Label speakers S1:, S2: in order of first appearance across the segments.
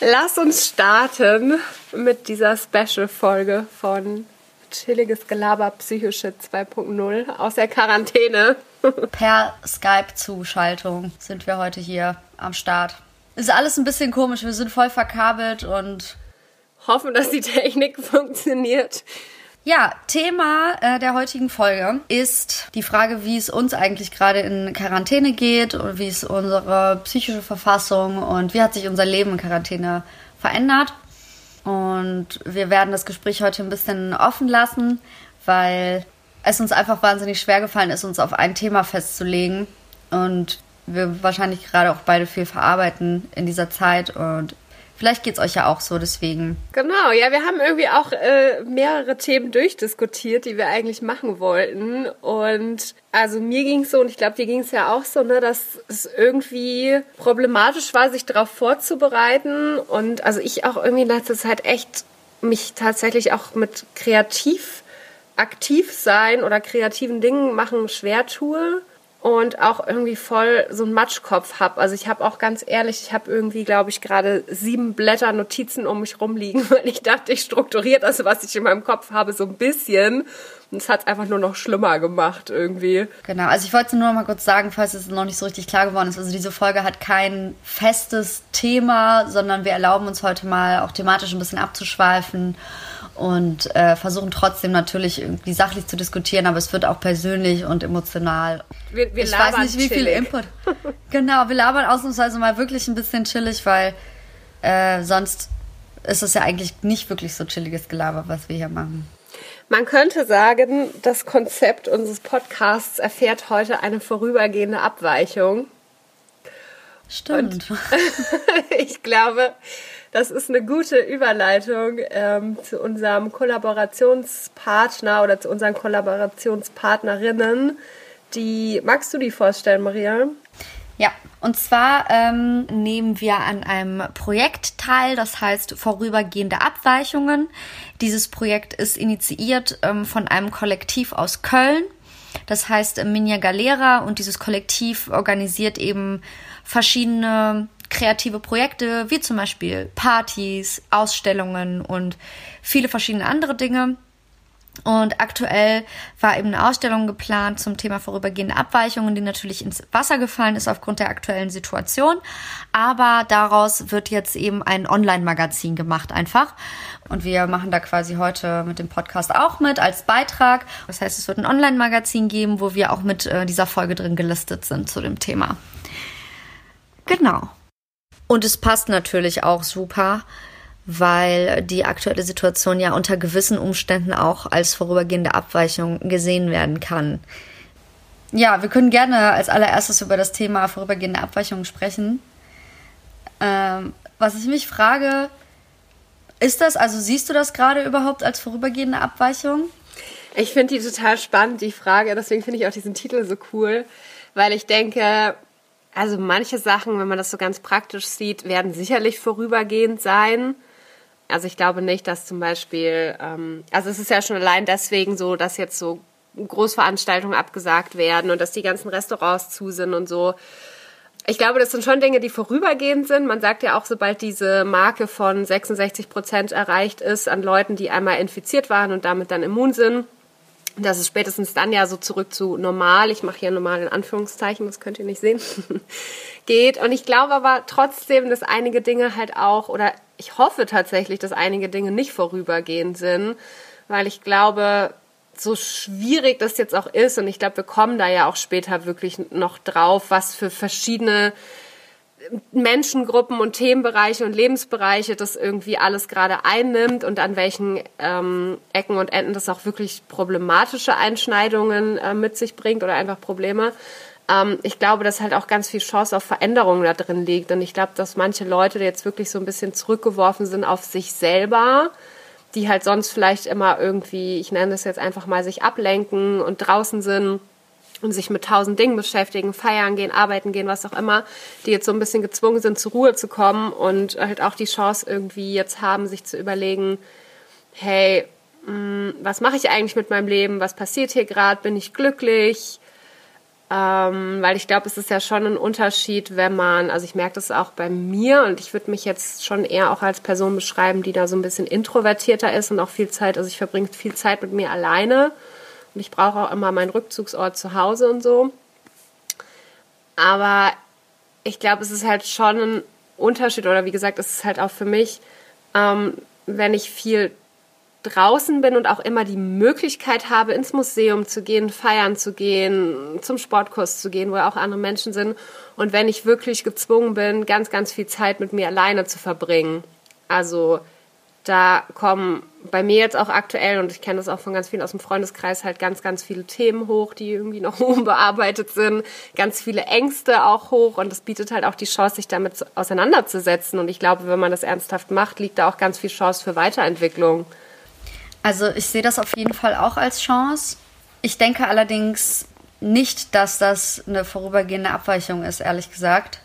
S1: Lass uns starten mit dieser Special-Folge von Chilliges Gelaber Psychische 2.0 aus der Quarantäne.
S2: Per Skype-Zuschaltung sind wir heute hier am Start. Ist alles ein bisschen komisch, wir sind voll verkabelt und
S1: hoffen, dass die Technik funktioniert.
S2: Ja, Thema äh, der heutigen Folge ist die Frage, wie es uns eigentlich gerade in Quarantäne geht und wie ist unsere psychische Verfassung und wie hat sich unser Leben in Quarantäne verändert. Und wir werden das Gespräch heute ein bisschen offen lassen, weil es uns einfach wahnsinnig schwer gefallen ist, uns auf ein Thema festzulegen. Und wir wahrscheinlich gerade auch beide viel verarbeiten in dieser Zeit. Und Vielleicht geht es euch ja auch so, deswegen.
S1: Genau, ja, wir haben irgendwie auch äh, mehrere Themen durchdiskutiert, die wir eigentlich machen wollten. Und also mir ging es so, und ich glaube, dir ging es ja auch so, ne, dass es irgendwie problematisch war, sich darauf vorzubereiten. Und also ich auch irgendwie in letzter Zeit echt mich tatsächlich auch mit kreativ aktiv sein oder kreativen Dingen machen schwer tue und auch irgendwie voll so einen Matschkopf habe. Also ich habe auch ganz ehrlich, ich habe irgendwie, glaube ich, gerade sieben Blätter Notizen um mich rumliegen, weil ich dachte, ich strukturiere das, was ich in meinem Kopf habe, so ein bisschen. Und es hat es einfach nur noch schlimmer gemacht irgendwie.
S2: Genau, also ich wollte nur noch mal kurz sagen, falls es noch nicht so richtig klar geworden ist. Also diese Folge hat kein festes Thema, sondern wir erlauben uns heute mal auch thematisch ein bisschen abzuschweifen und äh, versuchen trotzdem natürlich irgendwie sachlich zu diskutieren, aber es wird auch persönlich und emotional.
S1: Wir, wir ich weiß nicht, wie chillig. viel Input.
S2: genau, wir labern ausnahmsweise mal wirklich ein bisschen chillig, weil äh, sonst ist es ja eigentlich nicht wirklich so chilliges Gelaber, was wir hier machen.
S1: Man könnte sagen, das Konzept unseres Podcasts erfährt heute eine vorübergehende Abweichung.
S2: Stimmt.
S1: ich glaube, das ist eine gute Überleitung ähm, zu unserem Kollaborationspartner oder zu unseren Kollaborationspartnerinnen. Die magst du die vorstellen, Maria?
S2: Ja, und zwar ähm, nehmen wir an einem Projekt teil, das heißt vorübergehende Abweichungen. Dieses Projekt ist initiiert ähm, von einem Kollektiv aus Köln. Das heißt Minja Galera und dieses Kollektiv organisiert eben verschiedene kreative Projekte, wie zum Beispiel Partys, Ausstellungen und viele verschiedene andere Dinge. Und aktuell war eben eine Ausstellung geplant zum Thema vorübergehende Abweichungen, die natürlich ins Wasser gefallen ist aufgrund der aktuellen Situation. Aber daraus wird jetzt eben ein Online-Magazin gemacht einfach. Und wir machen da quasi heute mit dem Podcast auch mit als Beitrag. Das heißt, es wird ein Online-Magazin geben, wo wir auch mit äh, dieser Folge drin gelistet sind zu dem Thema. Genau. Und es passt natürlich auch super, weil die aktuelle Situation ja unter gewissen Umständen auch als vorübergehende Abweichung gesehen werden kann. Ja, wir können gerne als allererstes über das Thema vorübergehende Abweichung sprechen. Ähm, was ich mich frage, ist das, also siehst du das gerade überhaupt als vorübergehende Abweichung?
S1: Ich finde die total spannend, die Frage. Deswegen finde ich auch diesen Titel so cool, weil ich denke, also manche Sachen, wenn man das so ganz praktisch sieht, werden sicherlich vorübergehend sein. Also ich glaube nicht, dass zum Beispiel, ähm, also es ist ja schon allein deswegen so, dass jetzt so Großveranstaltungen abgesagt werden und dass die ganzen Restaurants zu sind und so. Ich glaube, das sind schon Dinge, die vorübergehend sind. Man sagt ja auch, sobald diese Marke von 66 Prozent erreicht ist an Leuten, die einmal infiziert waren und damit dann immun sind, dass es spätestens dann ja so zurück zu normal, ich mache hier normal in Anführungszeichen, das könnt ihr nicht sehen, geht. Und ich glaube aber trotzdem, dass einige Dinge halt auch, oder ich hoffe tatsächlich, dass einige Dinge nicht vorübergehend sind, weil ich glaube, so schwierig das jetzt auch ist, und ich glaube, wir kommen da ja auch später wirklich noch drauf, was für verschiedene Menschengruppen und Themenbereiche und Lebensbereiche das irgendwie alles gerade einnimmt und an welchen ähm, Ecken und Enden das auch wirklich problematische Einschneidungen äh, mit sich bringt oder einfach Probleme. Ähm, ich glaube, dass halt auch ganz viel Chance auf Veränderungen da drin liegt. Und ich glaube, dass manche Leute jetzt wirklich so ein bisschen zurückgeworfen sind auf sich selber, die halt sonst vielleicht immer irgendwie, ich nenne das jetzt einfach mal, sich ablenken und draußen sind und sich mit tausend Dingen beschäftigen, feiern gehen, arbeiten gehen, was auch immer, die jetzt so ein bisschen gezwungen sind, zur Ruhe zu kommen und halt auch die Chance irgendwie jetzt haben, sich zu überlegen, hey, mh, mm, was mache ich eigentlich mit meinem Leben? Was passiert hier gerade? Bin ich glücklich? Ähm, weil ich glaube, es ist ja schon ein Unterschied, wenn man, also ich merke das auch bei mir und ich würde mich jetzt schon eher auch als Person beschreiben, die da so ein bisschen introvertierter ist und auch viel Zeit, also ich verbringe viel Zeit mit mir alleine ich brauche auch immer meinen Rückzugsort zu Hause und so. Aber ich glaube, es ist halt schon ein Unterschied oder wie gesagt, es ist halt auch für mich, ähm, wenn ich viel draußen bin und auch immer die Möglichkeit habe, ins Museum zu gehen, feiern zu gehen, zum Sportkurs zu gehen, wo auch andere Menschen sind. Und wenn ich wirklich gezwungen bin, ganz, ganz viel Zeit mit mir alleine zu verbringen. Also da kommen bei mir jetzt auch aktuell, und ich kenne das auch von ganz vielen aus dem Freundeskreis, halt ganz, ganz viele Themen hoch, die irgendwie noch unbearbeitet sind, ganz viele Ängste auch hoch und das bietet halt auch die Chance, sich damit auseinanderzusetzen. Und ich glaube, wenn man das ernsthaft macht, liegt da auch ganz viel Chance für Weiterentwicklung.
S2: Also ich sehe das auf jeden Fall auch als Chance. Ich denke allerdings nicht, dass das eine vorübergehende Abweichung ist, ehrlich gesagt.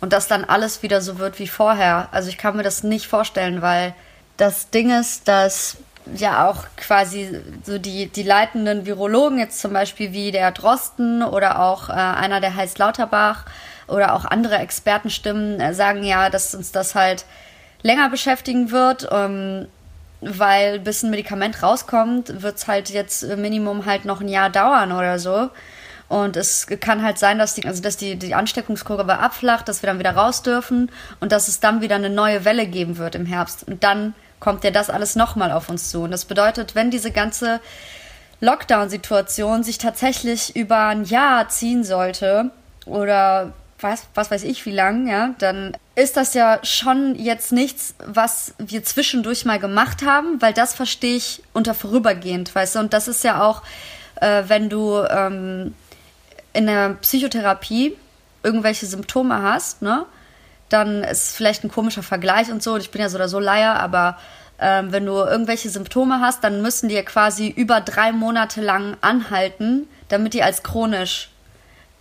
S2: Und dass dann alles wieder so wird wie vorher. Also ich kann mir das nicht vorstellen, weil das Ding ist, dass ja auch quasi so die, die leitenden Virologen, jetzt zum Beispiel wie der Drosten oder auch äh, einer, der heißt Lauterbach oder auch andere Expertenstimmen, äh, sagen ja, dass uns das halt länger beschäftigen wird. Ähm, weil bis ein Medikament rauskommt, wird es halt jetzt Minimum halt noch ein Jahr dauern oder so. Und es kann halt sein, dass die, also dass die, die Ansteckungskurve abflacht, dass wir dann wieder raus dürfen und dass es dann wieder eine neue Welle geben wird im Herbst. Und dann kommt ja das alles nochmal auf uns zu. Und das bedeutet, wenn diese ganze Lockdown-Situation sich tatsächlich über ein Jahr ziehen sollte oder was, was weiß ich wie lang, ja, dann ist das ja schon jetzt nichts, was wir zwischendurch mal gemacht haben, weil das verstehe ich unter vorübergehend, weißt du, und das ist ja auch, äh, wenn du ähm, in der Psychotherapie irgendwelche Symptome hast, ne, dann ist vielleicht ein komischer Vergleich und so, und ich bin ja so oder so Leier, aber ähm, wenn du irgendwelche Symptome hast, dann müssen die ja quasi über drei Monate lang anhalten, damit die als chronisch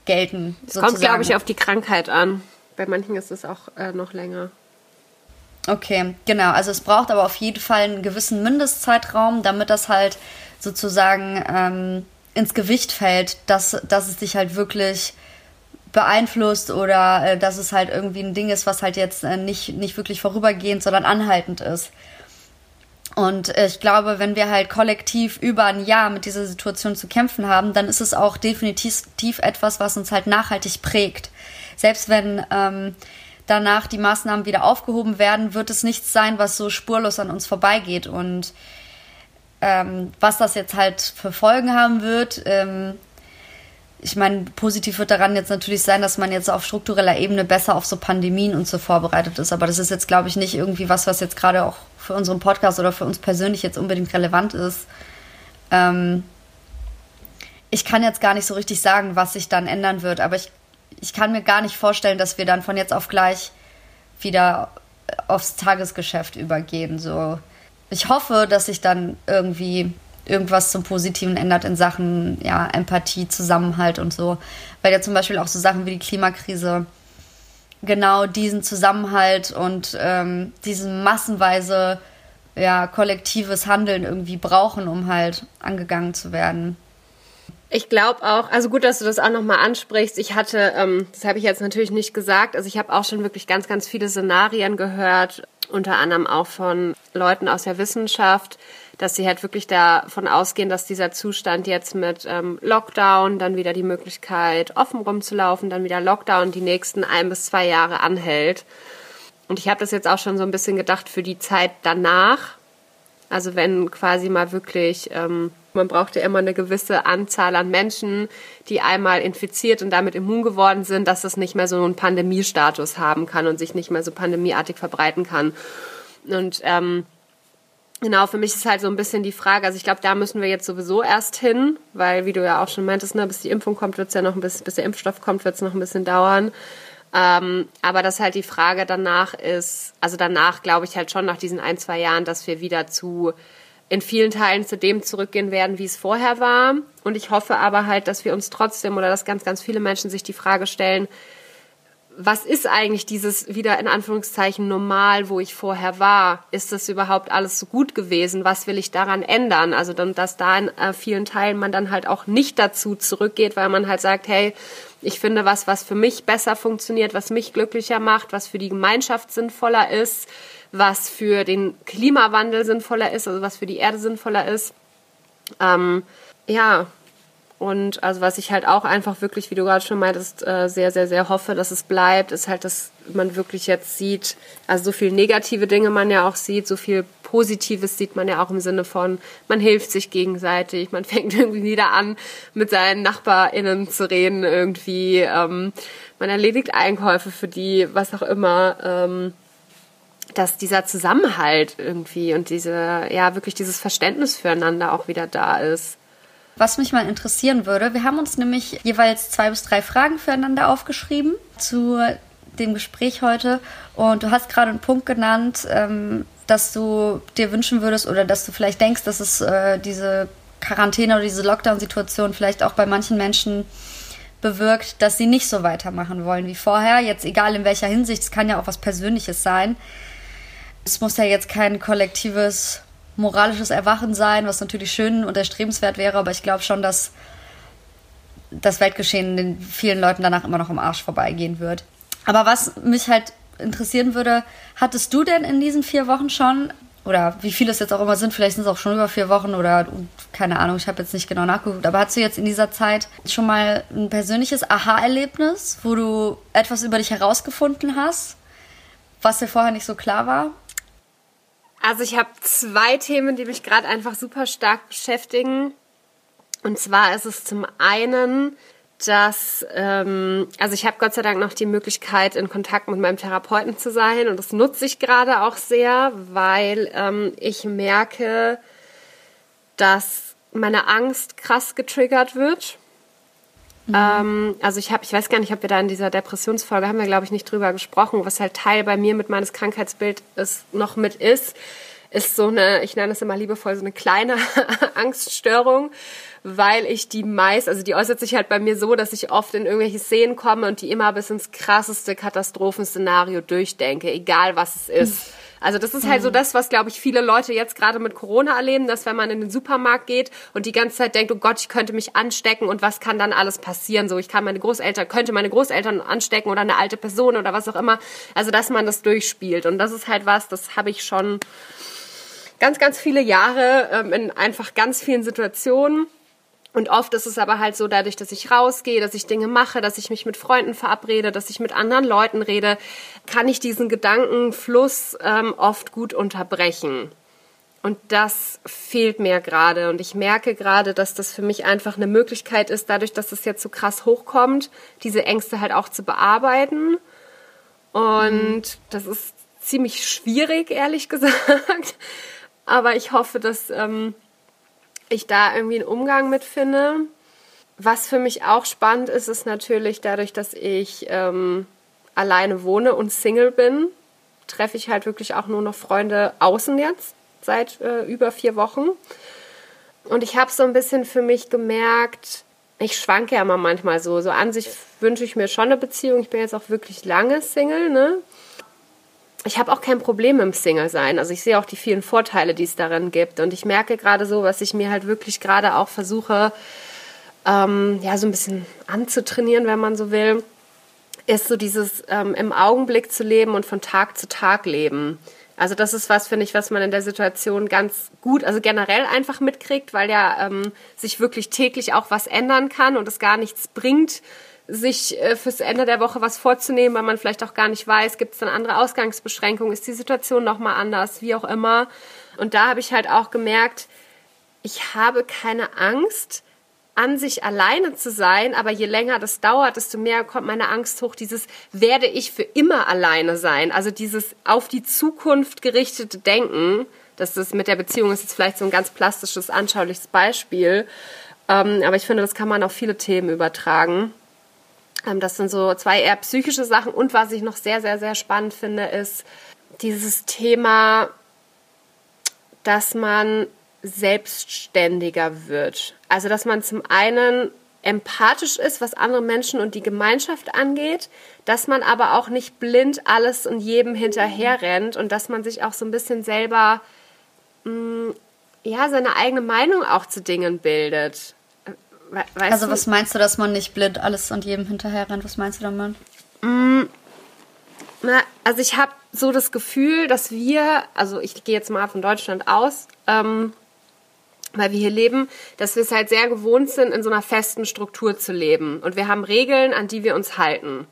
S2: gelten.
S1: Es kommt, glaube ich, auf die Krankheit an. Bei manchen ist es auch äh, noch länger.
S2: Okay, genau. Also es braucht aber auf jeden Fall einen gewissen Mindestzeitraum, damit das halt sozusagen ähm, ins Gewicht fällt, dass, dass es dich halt wirklich beeinflusst oder äh, dass es halt irgendwie ein Ding ist, was halt jetzt äh, nicht, nicht wirklich vorübergehend, sondern anhaltend ist. Und ich glaube, wenn wir halt kollektiv über ein Jahr mit dieser Situation zu kämpfen haben, dann ist es auch definitiv etwas, was uns halt nachhaltig prägt. Selbst wenn ähm, danach die Maßnahmen wieder aufgehoben werden, wird es nichts sein, was so spurlos an uns vorbeigeht. Und ähm, was das jetzt halt für Folgen haben wird, ähm, ich meine, positiv wird daran jetzt natürlich sein, dass man jetzt auf struktureller Ebene besser auf so Pandemien und so vorbereitet ist. Aber das ist jetzt, glaube ich, nicht irgendwie was, was jetzt gerade auch für unseren Podcast oder für uns persönlich jetzt unbedingt relevant ist. Ähm, ich kann jetzt gar nicht so richtig sagen, was sich dann ändern wird, aber ich, ich kann mir gar nicht vorstellen, dass wir dann von jetzt auf gleich wieder aufs Tagesgeschäft übergehen. So. Ich hoffe, dass sich dann irgendwie irgendwas zum Positiven ändert in Sachen ja, Empathie, Zusammenhalt und so. Weil ja zum Beispiel auch so Sachen wie die Klimakrise genau diesen Zusammenhalt und ähm, diesen massenweise ja, kollektives Handeln irgendwie brauchen, um halt angegangen zu werden.
S1: Ich glaube auch, also gut, dass du das auch nochmal ansprichst. Ich hatte, ähm, das habe ich jetzt natürlich nicht gesagt, also ich habe auch schon wirklich ganz, ganz viele Szenarien gehört, unter anderem auch von Leuten aus der Wissenschaft, dass sie halt wirklich davon ausgehen, dass dieser Zustand jetzt mit ähm, Lockdown, dann wieder die Möglichkeit, offen rumzulaufen, dann wieder Lockdown die nächsten ein bis zwei Jahre anhält. Und ich habe das jetzt auch schon so ein bisschen gedacht für die Zeit danach. Also wenn quasi mal wirklich, ähm, man braucht ja immer eine gewisse Anzahl an Menschen, die einmal infiziert und damit immun geworden sind, dass es nicht mehr so einen Pandemiestatus haben kann und sich nicht mehr so pandemieartig verbreiten kann. Und ähm, Genau, für mich ist halt so ein bisschen die Frage, also ich glaube, da müssen wir jetzt sowieso erst hin, weil, wie du ja auch schon meintest, ne, bis die Impfung kommt, wird es ja noch ein bisschen, bis der Impfstoff kommt, wird es noch ein bisschen dauern. Ähm, aber dass halt die Frage danach ist, also danach glaube ich halt schon nach diesen ein, zwei Jahren, dass wir wieder zu, in vielen Teilen zu dem zurückgehen werden, wie es vorher war. Und ich hoffe aber halt, dass wir uns trotzdem oder dass ganz, ganz viele Menschen sich die Frage stellen, was ist eigentlich dieses wieder in Anführungszeichen normal, wo ich vorher war? Ist das überhaupt alles so gut gewesen? Was will ich daran ändern? Also dann, dass da in äh, vielen Teilen man dann halt auch nicht dazu zurückgeht, weil man halt sagt, hey, ich finde was, was für mich besser funktioniert, was mich glücklicher macht, was für die Gemeinschaft sinnvoller ist, was für den Klimawandel sinnvoller ist, also was für die Erde sinnvoller ist. Ähm, ja, und also was ich halt auch einfach wirklich, wie du gerade schon meintest, äh, sehr, sehr, sehr hoffe, dass es bleibt, ist halt, dass man wirklich jetzt sieht, also so viel negative Dinge man ja auch sieht, so viel Positives sieht man ja auch im Sinne von, man hilft sich gegenseitig, man fängt irgendwie wieder an, mit seinen NachbarInnen zu reden irgendwie, ähm, man erledigt Einkäufe für die, was auch immer, ähm, dass dieser Zusammenhalt irgendwie und diese, ja, wirklich dieses Verständnis füreinander auch wieder da ist.
S2: Was mich mal interessieren würde, wir haben uns nämlich jeweils zwei bis drei Fragen füreinander aufgeschrieben zu dem Gespräch heute. Und du hast gerade einen Punkt genannt, ähm, dass du dir wünschen würdest oder dass du vielleicht denkst, dass es äh, diese Quarantäne oder diese Lockdown-Situation vielleicht auch bei manchen Menschen bewirkt, dass sie nicht so weitermachen wollen wie vorher. Jetzt egal in welcher Hinsicht, es kann ja auch was Persönliches sein. Es muss ja jetzt kein kollektives moralisches Erwachen sein, was natürlich schön und erstrebenswert wäre, aber ich glaube schon, dass das Weltgeschehen den vielen Leuten danach immer noch im Arsch vorbeigehen wird. Aber was mich halt interessieren würde, hattest du denn in diesen vier Wochen schon, oder wie viele es jetzt auch immer sind, vielleicht sind es auch schon über vier Wochen oder keine Ahnung, ich habe jetzt nicht genau nachgeguckt, aber hattest du jetzt in dieser Zeit schon mal ein persönliches Aha-Erlebnis, wo du etwas über dich herausgefunden hast, was dir vorher nicht so klar war?
S1: Also ich habe zwei Themen, die mich gerade einfach super stark beschäftigen. Und zwar ist es zum einen, dass, ähm, also ich habe Gott sei Dank noch die Möglichkeit, in Kontakt mit meinem Therapeuten zu sein. Und das nutze ich gerade auch sehr, weil ähm, ich merke, dass meine Angst krass getriggert wird. Mhm. Ähm, also ich habe, ich weiß gar nicht, ob wir da in dieser Depressionsfolge haben wir, glaube ich, nicht drüber gesprochen, was halt Teil bei mir mit meines Krankheitsbildes noch mit ist, ist so eine, ich nenne es immer liebevoll, so eine kleine Angststörung, weil ich die meist, also die äußert sich halt bei mir so, dass ich oft in irgendwelche Szenen komme und die immer bis ins krasseste Katastrophenszenario durchdenke, egal was es ist. Mhm. Also das ist halt so mhm. das, was, glaube ich, viele Leute jetzt gerade mit Corona erleben, dass wenn man in den Supermarkt geht und die ganze Zeit denkt, oh Gott, ich könnte mich anstecken und was kann dann alles passieren? So, ich kann meine Großeltern, könnte meine Großeltern anstecken oder eine alte Person oder was auch immer. Also, dass man das durchspielt. Und das ist halt was, das habe ich schon ganz, ganz viele Jahre ähm, in einfach ganz vielen Situationen. Und oft ist es aber halt so, dadurch, dass ich rausgehe, dass ich Dinge mache, dass ich mich mit Freunden verabrede, dass ich mit anderen Leuten rede, kann ich diesen Gedankenfluss ähm, oft gut unterbrechen. Und das fehlt mir gerade. Und ich merke gerade, dass das für mich einfach eine Möglichkeit ist, dadurch, dass das jetzt so krass hochkommt, diese Ängste halt auch zu bearbeiten. Und mhm. das ist ziemlich schwierig, ehrlich gesagt. Aber ich hoffe, dass ähm, ich da irgendwie einen Umgang mit finde. Was für mich auch spannend ist, ist natürlich dadurch, dass ich ähm, alleine wohne und Single bin, treffe ich halt wirklich auch nur noch Freunde außen jetzt seit äh, über vier Wochen. Und ich habe so ein bisschen für mich gemerkt, ich schwanke ja immer manchmal so. So an sich wünsche ich mir schon eine Beziehung. Ich bin jetzt auch wirklich lange Single, ne? Ich habe auch kein Problem im Single-Sein. Also ich sehe auch die vielen Vorteile, die es darin gibt. Und ich merke gerade so, was ich mir halt wirklich gerade auch versuche, ähm, ja, so ein bisschen anzutrainieren, wenn man so will, ist so dieses ähm, im Augenblick zu leben und von Tag zu Tag leben. Also das ist was, finde ich, was man in der Situation ganz gut, also generell einfach mitkriegt, weil ja ähm, sich wirklich täglich auch was ändern kann und es gar nichts bringt, sich äh, fürs Ende der Woche was vorzunehmen, weil man vielleicht auch gar nicht weiß, gibt es dann andere Ausgangsbeschränkungen, ist die Situation nochmal anders, wie auch immer. Und da habe ich halt auch gemerkt, ich habe keine Angst, an sich alleine zu sein, aber je länger das dauert, desto mehr kommt meine Angst hoch, dieses werde ich für immer alleine sein, also dieses auf die Zukunft gerichtete Denken, das ist mit der Beziehung ist jetzt vielleicht so ein ganz plastisches, anschauliches Beispiel, ähm, aber ich finde, das kann man auf viele Themen übertragen. Ähm, das sind so zwei eher psychische Sachen. Und was ich noch sehr, sehr, sehr spannend finde, ist dieses Thema, dass man selbstständiger wird. Also, dass man zum einen empathisch ist, was andere Menschen und die Gemeinschaft angeht, dass man aber auch nicht blind alles und jedem hinterher rennt und dass man sich auch so ein bisschen selber mh, mm, ja seine eigene Meinung auch zu Dingen bildet.
S2: Weißt also was meinst du, dass man nicht blind alles und jedem hinterher rennt? Was meinst du damit? Mm,
S1: na, also ich habe so das Gefühl, dass wir, also ich gehe jetzt mal von Deutschland aus, ähm, weil wir hier leben, dass wir es halt sehr gewohnt sind, in so einer festen Struktur zu leben. Und wir haben Regeln, an die wir uns halten.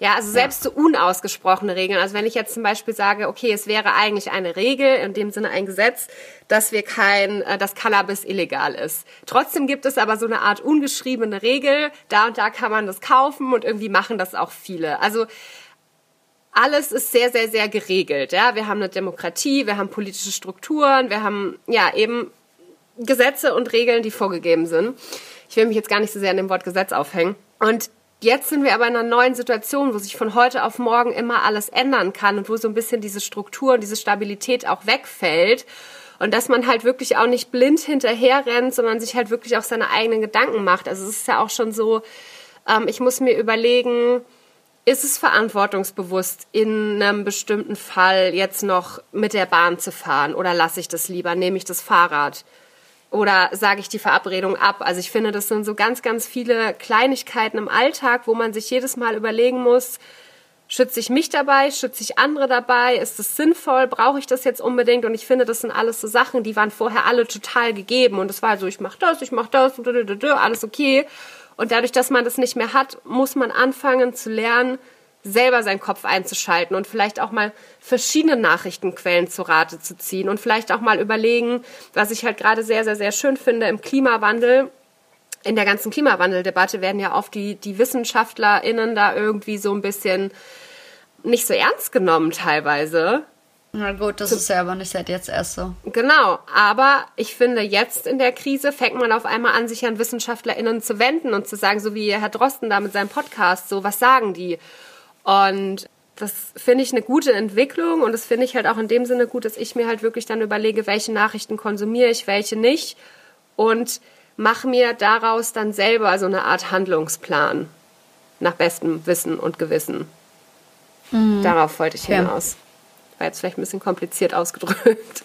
S1: Ja, also selbst ja. so unausgesprochene Regeln. Also wenn ich jetzt zum Beispiel sage, okay, es wäre eigentlich eine Regel, in dem Sinne ein Gesetz, dass wir kein, äh, dass Cannabis illegal ist. Trotzdem gibt es aber so eine Art ungeschriebene Regel, da und da kann man das kaufen und irgendwie machen das auch viele. Also alles ist sehr, sehr, sehr geregelt. Ja, wir haben eine Demokratie, wir haben politische Strukturen, wir haben ja eben Gesetze und Regeln, die vorgegeben sind. Ich will mich jetzt gar nicht so sehr an dem Wort Gesetz aufhängen. Und jetzt sind wir aber in einer neuen Situation, wo sich von heute auf morgen immer alles ändern kann und wo so ein bisschen diese Struktur und diese Stabilität auch wegfällt. Und dass man halt wirklich auch nicht blind hinterher rennt, sondern sich halt wirklich auch seine eigenen Gedanken macht. Also es ist ja auch schon so, ähm, ich muss mir überlegen, ist es verantwortungsbewusst, in einem bestimmten Fall jetzt noch mit der Bahn zu fahren oder lasse ich das lieber, nehme ich das Fahrrad? Oder sage ich die Verabredung ab? Also ich finde, das sind so ganz, ganz viele Kleinigkeiten im Alltag, wo man sich jedes Mal überlegen muss, schütze ich mich dabei, schütze ich andere dabei, ist es sinnvoll, brauche ich das jetzt unbedingt? Und ich finde, das sind alles so Sachen, die waren vorher alle total gegeben und es war so, ich mache das, ich mache das, alles okay. Und dadurch, dass man das nicht mehr hat, muss man anfangen zu lernen, selber seinen Kopf einzuschalten und vielleicht auch mal verschiedene Nachrichtenquellen zu Rate zu ziehen und vielleicht auch mal überlegen, was ich halt gerade sehr, sehr, sehr schön finde im Klimawandel. In der ganzen Klimawandeldebatte werden ja oft die, die WissenschaftlerInnen da irgendwie so ein bisschen nicht so ernst genommen teilweise.
S2: Na gut, das ist ja aber nicht seit jetzt erst so.
S1: Genau, aber ich finde, jetzt in der Krise fängt man auf einmal an, sich an WissenschaftlerInnen zu wenden und zu sagen, so wie Herr Drosten da mit seinem Podcast, so was sagen die? Und das finde ich eine gute Entwicklung und das finde ich halt auch in dem Sinne gut, dass ich mir halt wirklich dann überlege, welche Nachrichten konsumiere ich, welche nicht und mache mir daraus dann selber so eine Art Handlungsplan nach bestem Wissen und Gewissen. Mhm. Darauf wollte ich hinaus. War jetzt vielleicht ein bisschen kompliziert ausgedrückt.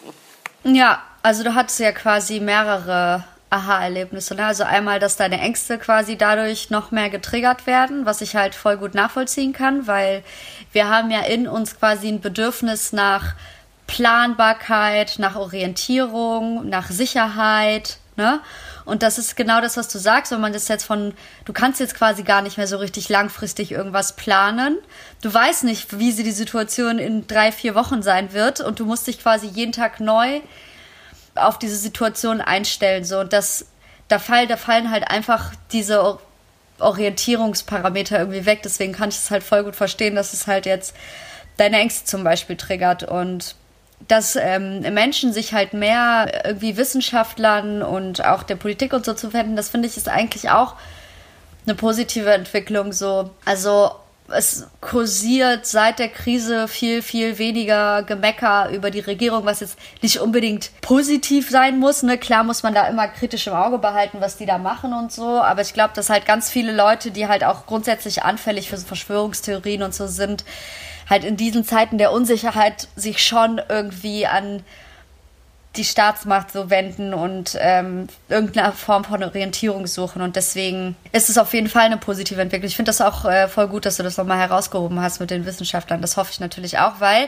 S2: Ja, also du hattest ja quasi mehrere Aha-Erlebnisse. Ne? Also einmal, dass deine Ängste quasi dadurch noch mehr getriggert werden, was ich halt voll gut nachvollziehen kann, weil wir haben ja in uns quasi ein Bedürfnis nach Planbarkeit, nach Orientierung, nach Sicherheit, ne? Und das ist genau das, was du sagst, wenn man das jetzt von, du kannst jetzt quasi gar nicht mehr so richtig langfristig irgendwas planen. Du weißt nicht, wie sie die Situation in drei, vier Wochen sein wird und du musst dich quasi jeden Tag neu auf diese Situation einstellen. So, und das, da, fall, da fallen halt einfach diese Orientierungsparameter irgendwie weg. Deswegen kann ich es halt voll gut verstehen, dass es halt jetzt deine Ängste zum Beispiel triggert und dass ähm, Menschen sich halt mehr irgendwie Wissenschaftlern und auch der Politik und so zu wenden, das finde ich ist eigentlich auch eine positive Entwicklung so. Also es kursiert seit der Krise viel, viel weniger Gemecker über die Regierung, was jetzt nicht unbedingt positiv sein muss. Ne? Klar muss man da immer kritisch im Auge behalten, was die da machen und so. Aber ich glaube, dass halt ganz viele Leute, die halt auch grundsätzlich anfällig für Verschwörungstheorien und so sind, halt in diesen Zeiten der Unsicherheit sich schon irgendwie an die Staatsmacht so wenden und ähm, irgendeine Form von Orientierung suchen. Und deswegen ist es auf jeden Fall eine positive Entwicklung. Ich finde das auch äh, voll gut, dass du das nochmal herausgehoben hast mit den Wissenschaftlern. Das hoffe ich natürlich auch, weil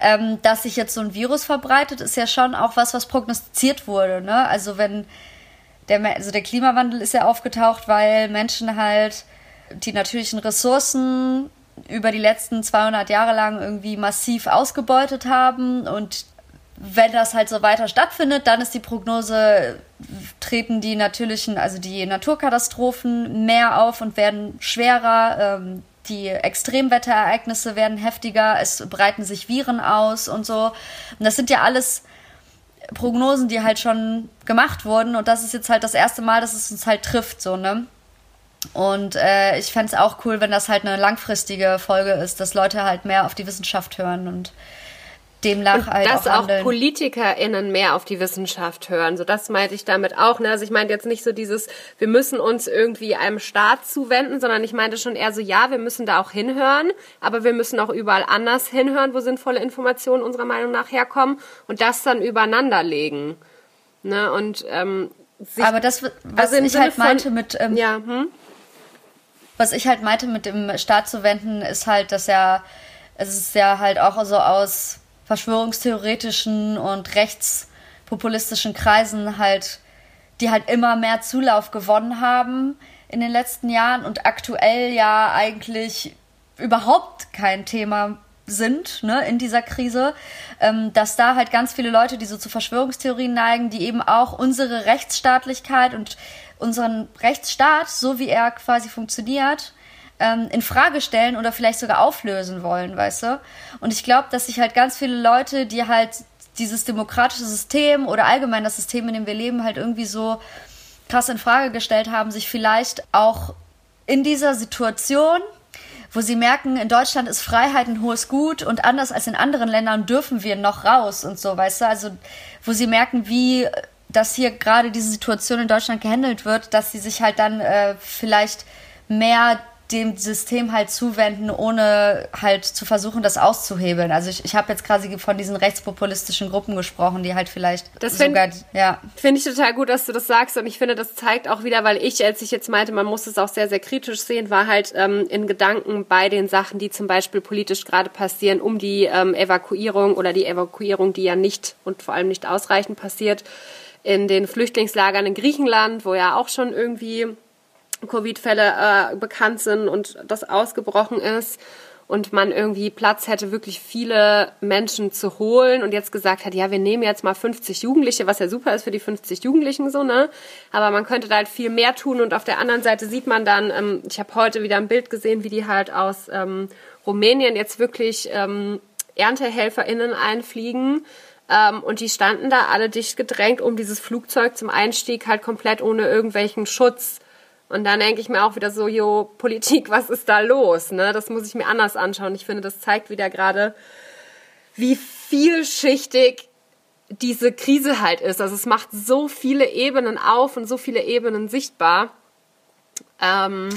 S2: ähm, dass sich jetzt so ein Virus verbreitet, ist ja schon auch was, was prognostiziert wurde. Ne? Also wenn der, also der Klimawandel ist ja aufgetaucht, weil Menschen halt die natürlichen Ressourcen über die letzten 200 Jahre lang irgendwie massiv ausgebeutet haben und wenn das halt so weiter stattfindet, dann ist die Prognose, treten die natürlichen, also die Naturkatastrophen mehr auf und werden schwerer. Ähm, die Extremwetterereignisse werden heftiger, es breiten sich Viren aus und so. Und das sind ja alles Prognosen, die halt schon gemacht wurden. Und das ist jetzt halt das erste Mal, dass es uns halt trifft, so, ne? Und äh, ich fände es auch cool, wenn das halt eine langfristige Folge ist, dass Leute halt mehr auf die Wissenschaft hören und demnach
S1: und
S2: halt
S1: dass
S2: auch,
S1: auch PolitikerInnen mehr auf die Wissenschaft hören. So das meinte ich damit auch. Ne? Also ich meinte jetzt nicht so dieses, wir müssen uns irgendwie einem Staat zuwenden, sondern ich meinte schon eher so, ja, wir müssen da auch hinhören, aber wir müssen auch überall anders hinhören, wo sinnvolle Informationen unserer Meinung nach herkommen und das dann übereinander legen. Ne? Und ähm,
S2: sich, aber das, was also ich halt von, meinte mit ähm,
S1: ja, hm?
S2: was ich halt meinte mit dem Staat zu wenden, ist halt, dass ja es ist ja halt auch so aus verschwörungstheoretischen und rechtspopulistischen Kreisen halt, die halt immer mehr Zulauf gewonnen haben in den letzten Jahren und aktuell ja eigentlich überhaupt kein Thema sind ne, in dieser Krise, ähm, dass da halt ganz viele Leute, die so zu Verschwörungstheorien neigen, die eben auch unsere Rechtsstaatlichkeit und unseren Rechtsstaat, so wie er quasi funktioniert, ähm, in Frage stellen oder vielleicht sogar auflösen wollen, weißt du? Und ich glaube, dass sich halt ganz viele Leute, die halt dieses demokratische System oder allgemein das System, in dem wir leben, halt irgendwie so krass in Frage gestellt haben, sich vielleicht auch in dieser Situation wo sie merken, in Deutschland ist Freiheit ein hohes Gut und anders als in anderen Ländern dürfen wir noch raus und so, weißt du? Also, wo sie merken, wie dass hier gerade diese Situation in Deutschland gehandelt wird, dass sie sich halt dann äh, vielleicht mehr dem System halt zuwenden, ohne halt zu versuchen, das auszuhebeln. Also ich, ich habe jetzt quasi von diesen rechtspopulistischen Gruppen gesprochen, die halt vielleicht
S1: das sogar, find, ja. Finde ich total gut, dass du das sagst und ich finde, das zeigt auch wieder, weil ich, als ich jetzt meinte, man muss es auch sehr, sehr kritisch sehen, war halt ähm, in Gedanken bei den Sachen, die zum Beispiel politisch gerade passieren, um die ähm, Evakuierung oder die Evakuierung, die ja nicht und vor allem nicht ausreichend passiert, in den Flüchtlingslagern in Griechenland, wo ja auch schon irgendwie Covid-Fälle äh, bekannt sind und das ausgebrochen ist und man irgendwie Platz hätte, wirklich viele Menschen zu holen und jetzt gesagt hat, ja, wir nehmen jetzt mal 50 Jugendliche, was ja super ist für die 50 Jugendlichen so, ne? Aber man könnte da halt viel mehr tun und auf der anderen Seite sieht man dann, ähm, ich habe heute wieder ein Bild gesehen, wie die halt aus ähm, Rumänien jetzt wirklich ähm, ErntehelferInnen einfliegen. Ähm, und die standen da alle dicht gedrängt um dieses Flugzeug zum Einstieg halt komplett ohne irgendwelchen Schutz und dann denke ich mir auch wieder so, jo, Politik, was ist da los? Ne? Das muss ich mir anders anschauen. Ich finde, das zeigt wieder gerade, wie vielschichtig diese Krise halt ist. Also es macht so viele Ebenen auf und so viele Ebenen sichtbar. Ähm,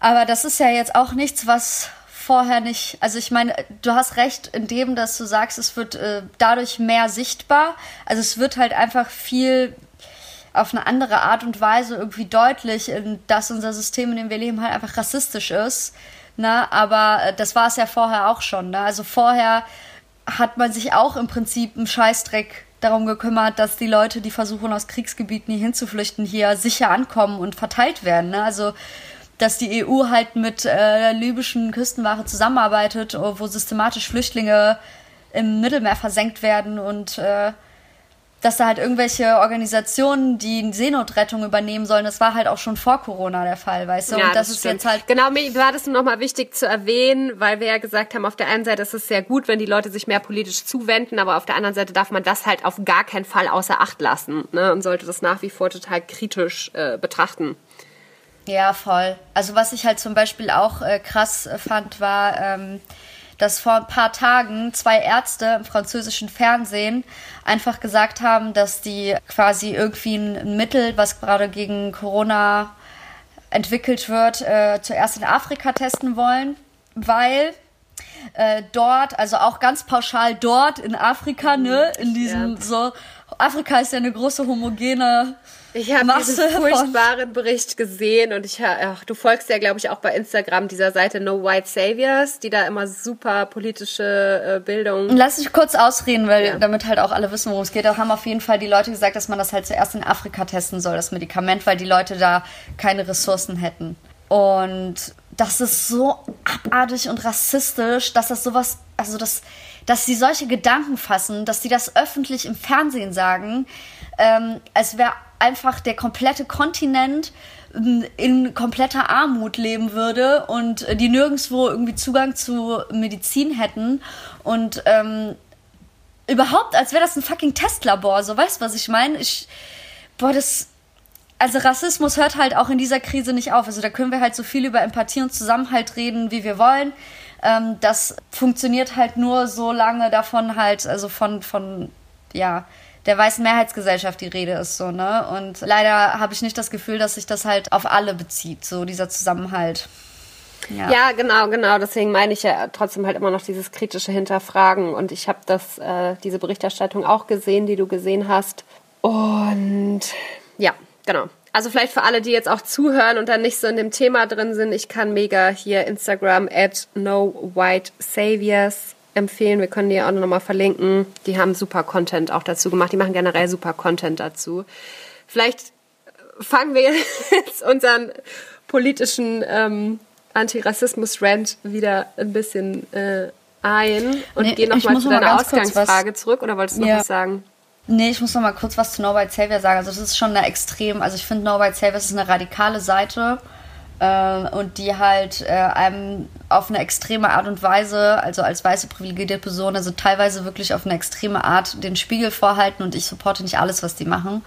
S2: Aber das ist ja jetzt auch nichts, was vorher nicht. Also ich meine, du hast recht in dem, dass du sagst, es wird äh, dadurch mehr sichtbar. Also es wird halt einfach viel auf eine andere Art und Weise irgendwie deutlich, dass unser System, in dem wir leben, halt einfach rassistisch ist. Ne? Aber äh, das war es ja vorher auch schon. Ne? Also vorher hat man sich auch im Prinzip einen Scheißdreck darum gekümmert, dass die Leute, die versuchen, aus Kriegsgebieten hier hinzuflüchten, hier sicher ankommen und verteilt werden. Ne? Also dass die EU halt mit äh, libyschen Küstenwache zusammenarbeitet, wo systematisch Flüchtlinge im Mittelmeer versenkt werden und äh, dass da halt irgendwelche Organisationen, die Seenotrettung übernehmen sollen, das war halt auch schon vor Corona der Fall, weißt du?
S1: Ja, und das, das ist jetzt halt. Genau, mir war das nochmal wichtig zu erwähnen, weil wir ja gesagt haben, auf der einen Seite ist es sehr gut, wenn die Leute sich mehr politisch zuwenden, aber auf der anderen Seite darf man das halt auf gar keinen Fall außer Acht lassen, ne? Und sollte das nach wie vor total kritisch äh, betrachten.
S2: Ja, voll. Also was ich halt zum Beispiel auch äh, krass fand, war, ähm, dass vor ein paar Tagen zwei Ärzte im französischen Fernsehen einfach gesagt haben, dass die quasi irgendwie ein Mittel, was gerade gegen Corona entwickelt wird, äh, zuerst in Afrika testen wollen, weil äh, dort, also auch ganz pauschal dort in Afrika, ne, in diesem ja. so, Afrika ist ja eine große homogene
S1: ich habe diesen furchtbaren Bericht gesehen und ich ach, du folgst ja glaube ich auch bei Instagram dieser Seite No White Saviors, die da immer super politische äh, Bildung.
S2: Lass mich kurz ausreden, weil ja. damit halt auch alle wissen, worum es geht. Da haben auf jeden Fall die Leute gesagt, dass man das halt zuerst in Afrika testen soll, das Medikament, weil die Leute da keine Ressourcen hätten. Und das ist so abartig und rassistisch, dass das sowas, also das, dass sie solche Gedanken fassen, dass sie das öffentlich im Fernsehen sagen, ähm, als wäre einfach der komplette Kontinent ähm, in kompletter Armut leben würde und die nirgendwo irgendwie Zugang zu Medizin hätten und ähm, überhaupt, als wäre das ein fucking Testlabor, so weißt du, was ich meine? Ich, boah, das, also Rassismus hört halt auch in dieser Krise nicht auf. Also da können wir halt so viel über Empathie und Zusammenhalt reden, wie wir wollen. Ähm, das funktioniert halt nur so lange davon halt, also von, von, ja, der weißen Mehrheitsgesellschaft die Rede ist so, ne? Und leider habe ich nicht das Gefühl, dass sich das halt auf alle bezieht, so dieser Zusammenhalt.
S1: Ja. ja, genau, genau. Deswegen meine ich ja trotzdem halt immer noch dieses kritische Hinterfragen. Und ich habe das, äh, diese Berichterstattung auch gesehen, die du gesehen hast. Und ja, genau. Also vielleicht für alle, die jetzt auch zuhören und dann nicht so in dem Thema drin sind, ich kann mega hier Instagram at no white saviors empfehlen. Wir können die auch nochmal verlinken. Die haben super Content auch dazu gemacht. Die machen generell super Content dazu. Vielleicht fangen wir jetzt unseren politischen ähm, Antirassismus-Rant wieder ein bisschen äh, ein und nee, geh nochmal zu deiner Ausgangsfrage zurück. Oder wolltest du ja. noch was sagen?
S2: Nee, ich muss noch mal kurz was zu No White Savior sagen. Also das ist schon eine extrem, also ich finde No White Savior ist eine radikale Seite äh, und die halt äh, einem auf eine extreme Art und Weise, also als weiße privilegierte Person, also teilweise wirklich auf eine extreme Art den Spiegel vorhalten und ich supporte nicht alles, was die machen.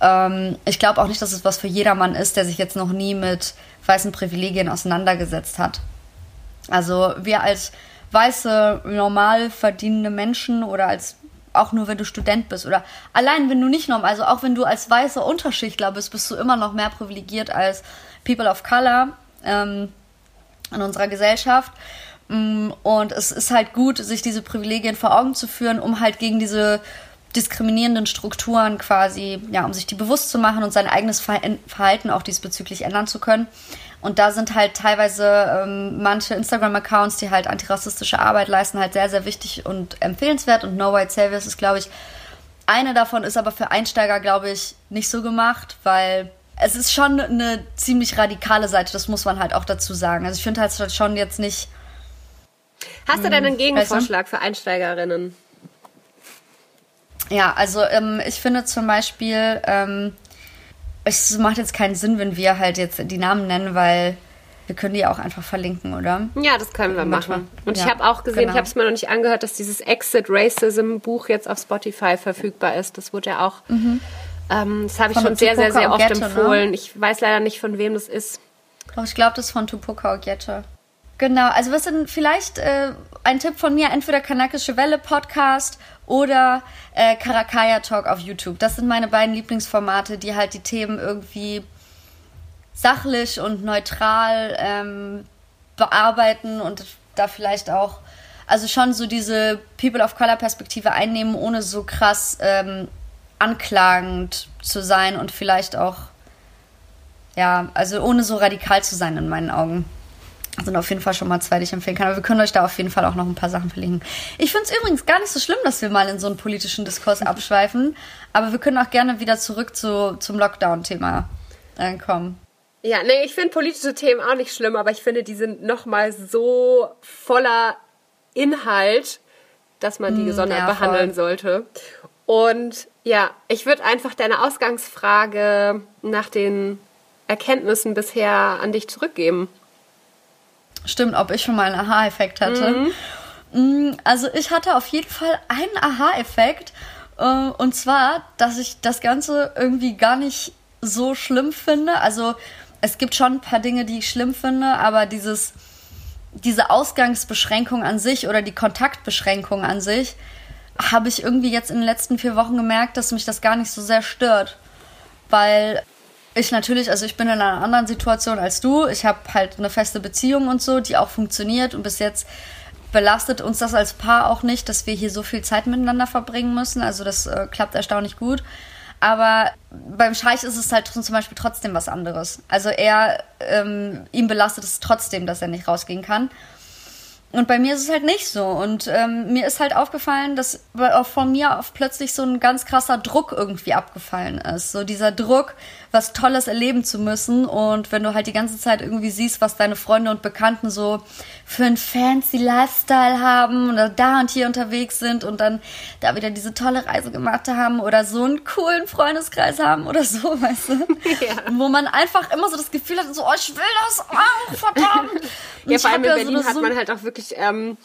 S2: Ähm, ich glaube auch nicht, dass es was für jedermann ist, der sich jetzt noch nie mit weißen Privilegien auseinandergesetzt hat. Also wir als weiße, normal verdienende Menschen oder als auch nur wenn du Student bist oder allein wenn du nicht normal, also auch wenn du als weißer Unterschichtler bist, bist du immer noch mehr privilegiert als People of Color ähm, in unserer Gesellschaft. Mm, und es ist halt gut, sich diese Privilegien vor Augen zu führen, um halt gegen diese diskriminierenden Strukturen quasi, ja, um sich die bewusst zu machen und sein eigenes Verhalten auch diesbezüglich ändern zu können. Und da sind halt teilweise ähm, manche Instagram-Accounts, die halt antirassistische Arbeit leisten, halt sehr, sehr wichtig und empfehlenswert. Und No White Saviors ist, glaube ich, eine davon ist aber für Einsteiger, glaube ich, nicht so gemacht, weil es ist schon eine ziemlich radikale Seite, das muss man halt auch dazu sagen. Also ich finde halt schon jetzt nicht.
S1: Hast du denn einen hm, Gegenvorschlag für Einsteigerinnen?
S2: Ja, also ähm, ich finde zum Beispiel, ähm, es macht jetzt keinen Sinn, wenn wir halt jetzt die Namen nennen, weil wir können die auch einfach verlinken, oder?
S1: Ja, das können wir machen. Und ja, ich habe auch gesehen, genau. ich habe es mir noch nicht angehört, dass dieses Exit Racism Buch jetzt auf Spotify verfügbar ist. Das wurde ja auch, mhm. Ähm, das habe ich schon sehr, sehr, sehr oft ne? empfohlen. Ne? Ich weiß leider nicht, von wem das ist.
S2: Doch, ich glaube, das ist von Tupoka Ogette. Genau, also was denn vielleicht äh, ein Tipp von mir, entweder Kanakische Welle Podcast oder äh, Karakaya Talk auf YouTube. Das sind meine beiden Lieblingsformate, die halt die Themen irgendwie sachlich und neutral ähm, bearbeiten und da vielleicht auch, also schon so diese People of Color Perspektive einnehmen, ohne so krass ähm, anklagend zu sein und vielleicht auch, ja, also ohne so radikal zu sein in meinen Augen sind auf jeden Fall schon mal zwei, die ich empfehlen kann. Aber wir können euch da auf jeden Fall auch noch ein paar Sachen verlinken. Ich finde es übrigens gar nicht so schlimm, dass wir mal in so einen politischen Diskurs abschweifen. Aber wir können auch gerne wieder zurück zu, zum Lockdown-Thema äh, kommen.
S1: Ja, nee, ich finde politische Themen auch nicht schlimm, aber ich finde, die sind nochmal so voller Inhalt, dass man die mm, gesondert ja, behandeln sollte. Und ja, ich würde einfach deine Ausgangsfrage nach den Erkenntnissen bisher an dich zurückgeben.
S2: Stimmt, ob ich schon mal einen Aha-Effekt hatte. Mhm. Mm, also ich hatte auf jeden Fall einen Aha-Effekt. Äh, und zwar, dass ich das Ganze irgendwie gar nicht so schlimm finde. Also es gibt schon ein paar Dinge, die ich schlimm finde, aber dieses, diese Ausgangsbeschränkung an sich oder die Kontaktbeschränkung an sich, habe ich irgendwie jetzt in den letzten vier Wochen gemerkt, dass mich das gar nicht so sehr stört. Weil ich natürlich, also ich bin in einer anderen Situation als du. Ich habe halt eine feste Beziehung und so, die auch funktioniert und bis jetzt belastet uns das als Paar auch nicht, dass wir hier so viel Zeit miteinander verbringen müssen. Also das äh, klappt erstaunlich gut. Aber beim Scheich ist es halt zum Beispiel trotzdem was anderes. Also er, ähm, ihm belastet es trotzdem, dass er nicht rausgehen kann. Und bei mir ist es halt nicht so. Und ähm, mir ist halt aufgefallen, dass auch von mir auf plötzlich so ein ganz krasser Druck irgendwie abgefallen ist. So dieser Druck, was Tolles erleben zu müssen. Und wenn du halt die ganze Zeit irgendwie siehst, was deine Freunde und Bekannten so für einen fancy Lifestyle haben oder da und hier unterwegs sind und dann da wieder diese tolle Reise gemacht haben oder so einen coolen Freundeskreis haben oder so, weißt du? Ja. Wo man einfach immer so das Gefühl hat, so, oh, ich will das auch, verdammt.
S1: ja, vor allem in Berlin so hat man halt auch wirklich ähm,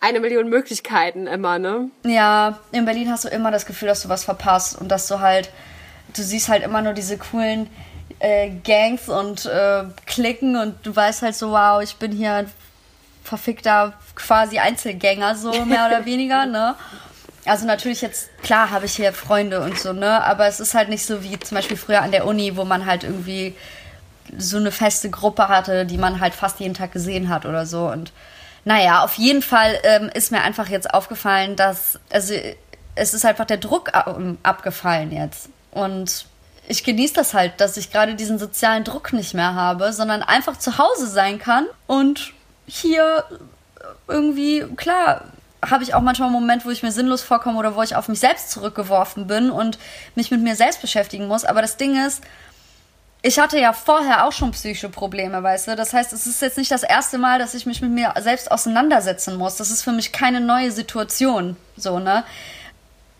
S1: eine Million Möglichkeiten immer, ne?
S2: Ja, in Berlin hast du immer das Gefühl, dass du was verpasst und dass du halt du siehst halt immer nur diese coolen äh, Gangs und äh, Klicken und du weißt halt so, wow, ich bin hier verfickter quasi Einzelgänger, so mehr oder weniger, ne? Also natürlich jetzt, klar habe ich hier Freunde und so, ne? Aber es ist halt nicht so wie zum Beispiel früher an der Uni, wo man halt irgendwie so eine feste Gruppe hatte, die man halt fast jeden Tag gesehen hat oder so. Und naja, auf jeden Fall ähm, ist mir einfach jetzt aufgefallen, dass, also es ist einfach der Druck abgefallen jetzt. Und ich genieße das halt, dass ich gerade diesen sozialen Druck nicht mehr habe, sondern einfach zu Hause sein kann und hier irgendwie, klar, habe ich auch manchmal einen Moment, wo ich mir sinnlos vorkomme oder wo ich auf mich selbst zurückgeworfen bin und mich mit mir selbst beschäftigen muss. Aber das Ding ist, ich hatte ja vorher auch schon psychische Probleme, weißt du? Das heißt, es ist jetzt nicht das erste Mal, dass ich mich mit mir selbst auseinandersetzen muss. Das ist für mich keine neue Situation, so, ne?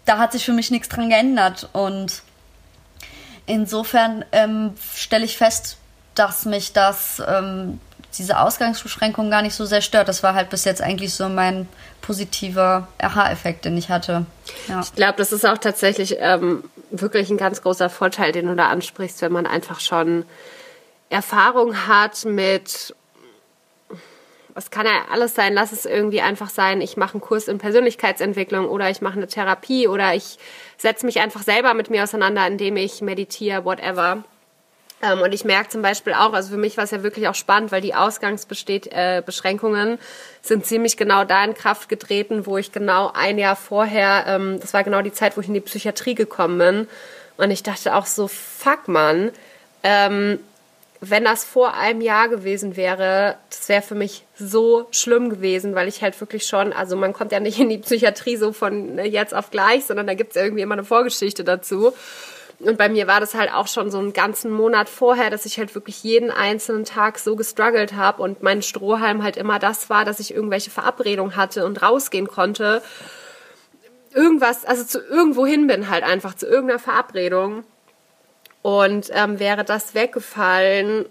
S2: Da hat sich für mich nichts dran geändert und insofern ähm, stelle ich fest, dass mich das ähm, diese Ausgangsbeschränkung gar nicht so sehr stört. Das war halt bis jetzt eigentlich so mein positiver Aha-Effekt, den ich hatte.
S1: Ja. Ich glaube, das ist auch tatsächlich ähm, wirklich ein ganz großer Vorteil, den du da ansprichst, wenn man einfach schon Erfahrung hat mit es kann ja alles sein, lass es irgendwie einfach sein, ich mache einen Kurs in Persönlichkeitsentwicklung oder ich mache eine Therapie oder ich setze mich einfach selber mit mir auseinander, indem ich meditiere, whatever. Ähm, und ich merke zum Beispiel auch, also für mich war es ja wirklich auch spannend, weil die Ausgangsbeschränkungen äh, sind ziemlich genau da in Kraft getreten, wo ich genau ein Jahr vorher, ähm, das war genau die Zeit, wo ich in die Psychiatrie gekommen bin. Und ich dachte auch so, fuck man, ähm, wenn das vor einem Jahr gewesen wäre, das wäre für mich so schlimm gewesen, weil ich halt wirklich schon, also man kommt ja nicht in die Psychiatrie so von jetzt auf gleich, sondern da gibt es irgendwie immer eine Vorgeschichte dazu. Und bei mir war das halt auch schon so einen ganzen Monat vorher, dass ich halt wirklich jeden einzelnen Tag so gestruggelt habe und mein Strohhalm halt immer das war, dass ich irgendwelche Verabredungen hatte und rausgehen konnte. Irgendwas, also zu irgendwo hin bin halt einfach, zu irgendeiner Verabredung. Und ähm, wäre das weggefallen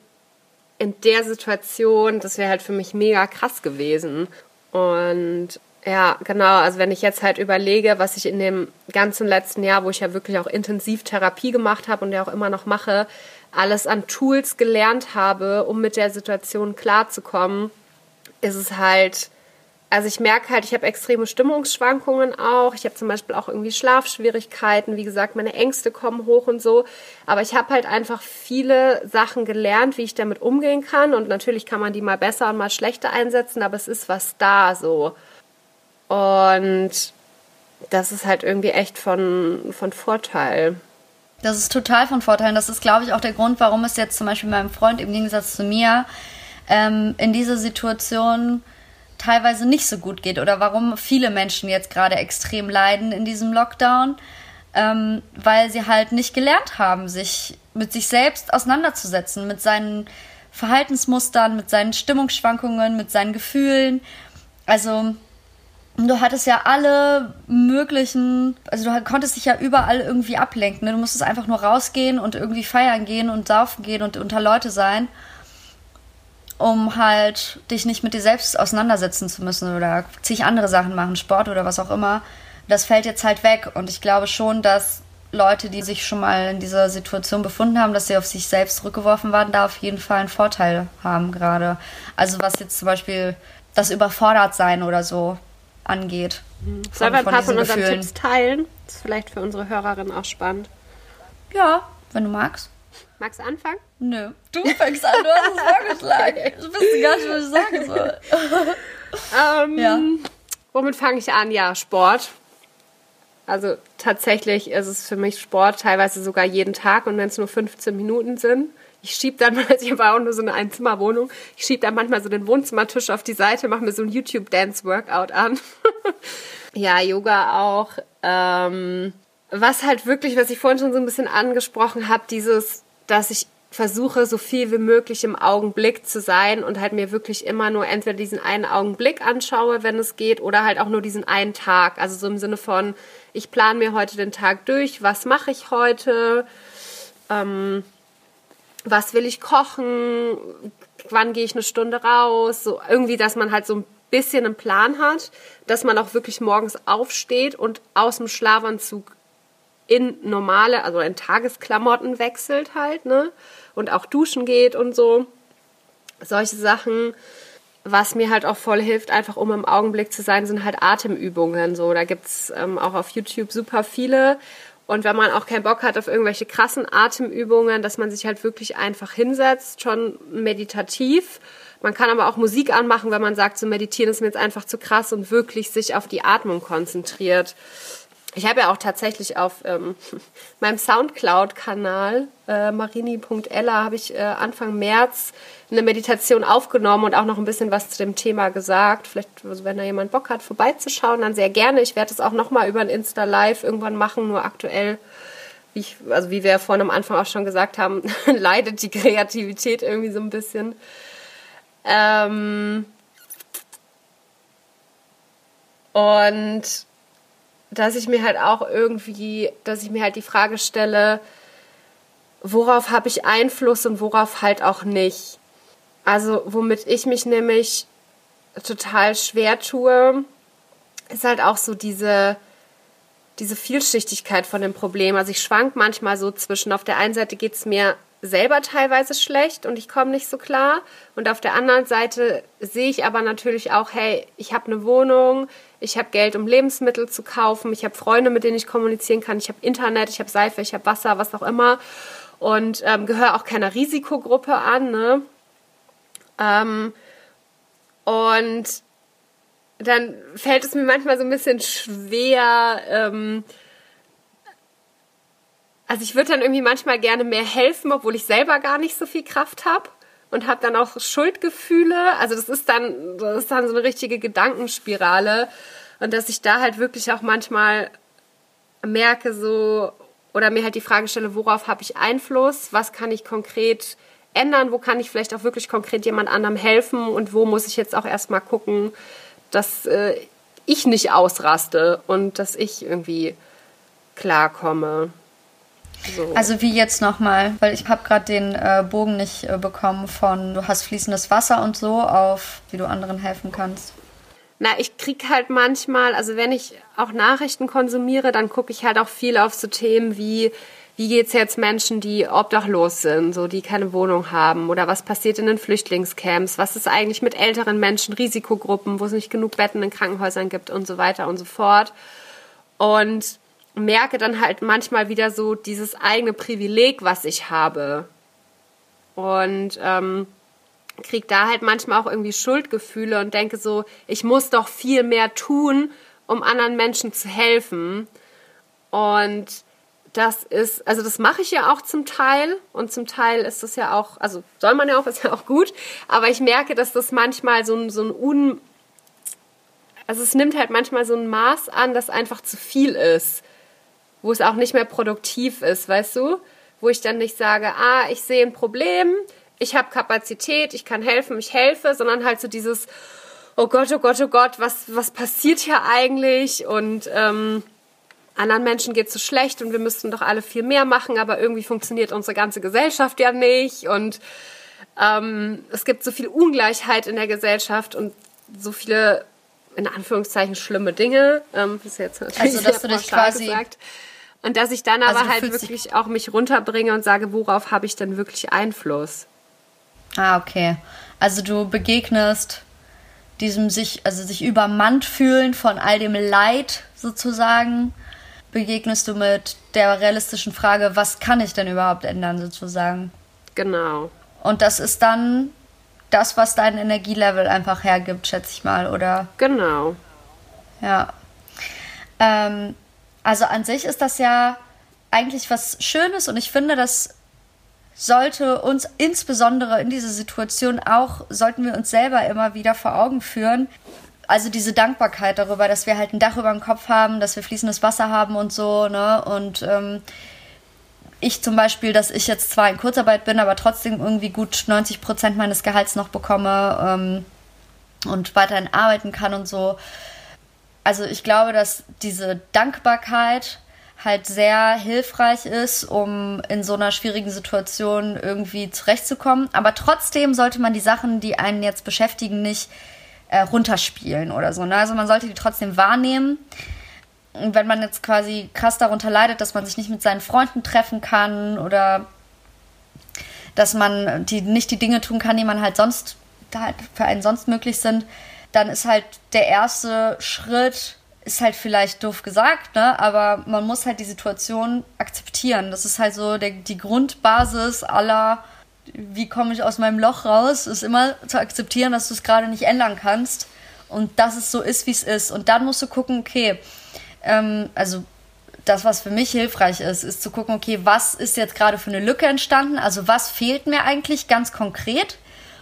S1: in der Situation, das wäre halt für mich mega krass gewesen. Und ja, genau. Also wenn ich jetzt halt überlege, was ich in dem ganzen letzten Jahr, wo ich ja wirklich auch intensiv Therapie gemacht habe und ja auch immer noch mache, alles an Tools gelernt habe, um mit der Situation klarzukommen, ist es halt, also ich merke halt, ich habe extreme Stimmungsschwankungen auch. Ich habe zum Beispiel auch irgendwie Schlafschwierigkeiten. Wie gesagt, meine Ängste kommen hoch und so. Aber ich habe halt einfach viele Sachen gelernt, wie ich damit umgehen kann. Und natürlich kann man die mal besser und mal schlechter einsetzen, aber es ist was da so. Und das ist halt irgendwie echt von, von Vorteil.
S2: Das ist total von Vorteil. Das ist, glaube ich, auch der Grund, warum es jetzt zum Beispiel meinem Freund im Gegensatz zu mir ähm, in dieser Situation teilweise nicht so gut geht oder warum viele Menschen jetzt gerade extrem leiden in diesem Lockdown, ähm, weil sie halt nicht gelernt haben, sich mit sich selbst auseinanderzusetzen, mit seinen Verhaltensmustern, mit seinen Stimmungsschwankungen, mit seinen Gefühlen. Also du hattest ja alle möglichen, also du konntest dich ja überall irgendwie ablenken. Ne? Du musstest einfach nur rausgehen und irgendwie feiern gehen und saufen gehen und unter Leute sein, um halt dich nicht mit dir selbst auseinandersetzen zu müssen oder zig andere Sachen machen, Sport oder was auch immer. Das fällt jetzt halt weg und ich glaube schon, dass Leute, die sich schon mal in dieser Situation befunden haben, dass sie auf sich selbst zurückgeworfen waren, da auf jeden Fall einen Vorteil haben gerade. Also was jetzt zum Beispiel das Überfordertsein oder so angeht.
S1: Mhm. Sollen wir ein paar von, unseren Tipps teilen? Das ist vielleicht für unsere Hörerinnen auch spannend.
S2: Ja, wenn du magst.
S1: Magst du anfangen?
S2: Nö. Du fängst an, du hast es vorgeschlagen. Okay. Du wusste gar nicht, was ich sagen soll.
S1: ähm, ja. Womit fange ich an? Ja, Sport. Also tatsächlich ist es für mich Sport, teilweise sogar jeden Tag und wenn es nur 15 Minuten sind. Ich schieb dann, also ich habe auch nur so eine Einzimmerwohnung, ich schieb dann manchmal so den Wohnzimmertisch auf die Seite, mache mir so ein YouTube-Dance-Workout an. ja, Yoga auch. Ähm, was halt wirklich, was ich vorhin schon so ein bisschen angesprochen habe, dieses, dass ich versuche, so viel wie möglich im Augenblick zu sein und halt mir wirklich immer nur entweder diesen einen Augenblick anschaue, wenn es geht, oder halt auch nur diesen einen Tag. Also so im Sinne von, ich plane mir heute den Tag durch, was mache ich heute, ähm, was will ich kochen, wann gehe ich eine Stunde raus, so irgendwie, dass man halt so ein bisschen einen Plan hat, dass man auch wirklich morgens aufsteht und aus dem Schlafanzug in normale, also in Tagesklamotten wechselt halt, ne? Und auch duschen geht und so. Solche Sachen. was mir halt auch voll hilft, einfach um im Augenblick zu sein, sind halt Atemübungen. So, da gibt's ähm, auch auf YouTube super viele. Und wenn man auch keinen Bock hat auf irgendwelche krassen Atemübungen, dass man sich halt wirklich einfach hinsetzt, schon meditativ. Man kann aber auch Musik anmachen, wenn man sagt, so meditieren ist mir jetzt einfach zu krass und wirklich sich auf die Atmung konzentriert. Ich habe ja auch tatsächlich auf ähm, meinem Soundcloud-Kanal äh, marini.ella habe ich äh, Anfang März eine Meditation aufgenommen und auch noch ein bisschen was zu dem Thema gesagt. Vielleicht, also wenn da jemand Bock hat, vorbeizuschauen, dann sehr gerne. Ich werde es auch noch mal über ein Insta Live irgendwann machen. Nur aktuell, wie ich, also wie wir vorhin am Anfang auch schon gesagt haben, leidet die Kreativität irgendwie so ein bisschen. Ähm und dass ich mir halt auch irgendwie, dass ich mir halt die Frage stelle, worauf habe ich Einfluss und worauf halt auch nicht. Also womit ich mich nämlich total schwer tue, ist halt auch so diese, diese Vielschichtigkeit von dem Problem. Also ich schwank manchmal so zwischen, auf der einen Seite geht es mir selber teilweise schlecht und ich komme nicht so klar. Und auf der anderen Seite sehe ich aber natürlich auch, hey, ich habe eine Wohnung, ich habe Geld, um Lebensmittel zu kaufen, ich habe Freunde, mit denen ich kommunizieren kann, ich habe Internet, ich habe Seife, ich habe Wasser, was auch immer. Und ähm, gehöre auch keiner Risikogruppe an. Ne? Ähm, und dann fällt es mir manchmal so ein bisschen schwer, ähm, also ich würde dann irgendwie manchmal gerne mehr helfen, obwohl ich selber gar nicht so viel Kraft habe und habe dann auch Schuldgefühle. Also das ist dann das ist dann so eine richtige Gedankenspirale und dass ich da halt wirklich auch manchmal merke so oder mir halt die Frage stelle, worauf habe ich Einfluss? Was kann ich konkret ändern? Wo kann ich vielleicht auch wirklich konkret jemand anderem helfen und wo muss ich jetzt auch erstmal gucken, dass äh, ich nicht ausraste und dass ich irgendwie klarkomme.
S2: So. Also wie jetzt nochmal, weil ich habe gerade den äh, Bogen nicht äh, bekommen von du hast fließendes Wasser und so auf, wie du anderen helfen kannst.
S1: Na, ich krieg halt manchmal, also wenn ich auch Nachrichten konsumiere, dann gucke ich halt auch viel auf so Themen wie wie geht's jetzt Menschen, die obdachlos sind, so die keine Wohnung haben oder was passiert in den Flüchtlingscamps, was ist eigentlich mit älteren Menschen, Risikogruppen, wo es nicht genug Betten in Krankenhäusern gibt und so weiter und so fort. Und merke dann halt manchmal wieder so dieses eigene Privileg, was ich habe. Und ähm, kriege da halt manchmal auch irgendwie Schuldgefühle und denke so, ich muss doch viel mehr tun, um anderen Menschen zu helfen. Und das ist, also das mache ich ja auch zum Teil und zum Teil ist das ja auch, also soll man ja auch, ist ja auch gut, aber ich merke, dass das manchmal so ein, so ein un, also es nimmt halt manchmal so ein Maß an, das einfach zu viel ist wo es auch nicht mehr produktiv ist, weißt du? Wo ich dann nicht sage, ah, ich sehe ein Problem, ich habe Kapazität, ich kann helfen, ich helfe, sondern halt so dieses, oh Gott, oh Gott, oh Gott, was, was passiert hier eigentlich? Und ähm, anderen Menschen geht es so schlecht und wir müssten doch alle viel mehr machen, aber irgendwie funktioniert unsere ganze Gesellschaft ja nicht. Und ähm, es gibt so viel Ungleichheit in der Gesellschaft und so viele in Anführungszeichen schlimme Dinge. Ähm, ist jetzt natürlich also, dass du dich quasi gesagt. Und dass ich dann aber also halt wirklich auch mich runterbringe und sage, worauf habe ich denn wirklich Einfluss?
S2: Ah, okay. Also du begegnest diesem sich, also sich übermannt fühlen von all dem Leid sozusagen, begegnest du mit der realistischen Frage, was kann ich denn überhaupt ändern sozusagen?
S1: Genau.
S2: Und das ist dann das, was dein Energielevel einfach hergibt, schätze ich mal, oder?
S1: Genau.
S2: Ja. Ähm, also an sich ist das ja eigentlich was Schönes und ich finde, das sollte uns insbesondere in dieser Situation auch, sollten wir uns selber immer wieder vor Augen führen. Also diese Dankbarkeit darüber, dass wir halt ein Dach über dem Kopf haben, dass wir fließendes Wasser haben und so, ne? Und ähm, ich zum Beispiel, dass ich jetzt zwar in Kurzarbeit bin, aber trotzdem irgendwie gut 90 Prozent meines Gehalts noch bekomme ähm, und weiterhin arbeiten kann und so also ich glaube, dass diese Dankbarkeit halt sehr hilfreich ist, um in so einer schwierigen Situation irgendwie zurechtzukommen. Aber trotzdem sollte man die Sachen, die einen jetzt beschäftigen, nicht äh, runterspielen oder so. Ne? Also man sollte die trotzdem wahrnehmen. Und wenn man jetzt quasi krass darunter leidet, dass man sich nicht mit seinen Freunden treffen kann oder dass man die, nicht die Dinge tun kann, die man halt sonst halt für einen sonst möglich sind, dann ist halt der erste Schritt, ist halt vielleicht doof gesagt, ne? aber man muss halt die Situation akzeptieren. Das ist halt so der, die Grundbasis aller, wie komme ich aus meinem Loch raus, ist immer zu akzeptieren, dass du es gerade nicht ändern kannst und dass es so ist, wie es ist. Und dann musst du gucken, okay, ähm, also das, was für mich hilfreich ist, ist zu gucken, okay, was ist jetzt gerade für eine Lücke entstanden? Also was fehlt mir eigentlich ganz konkret?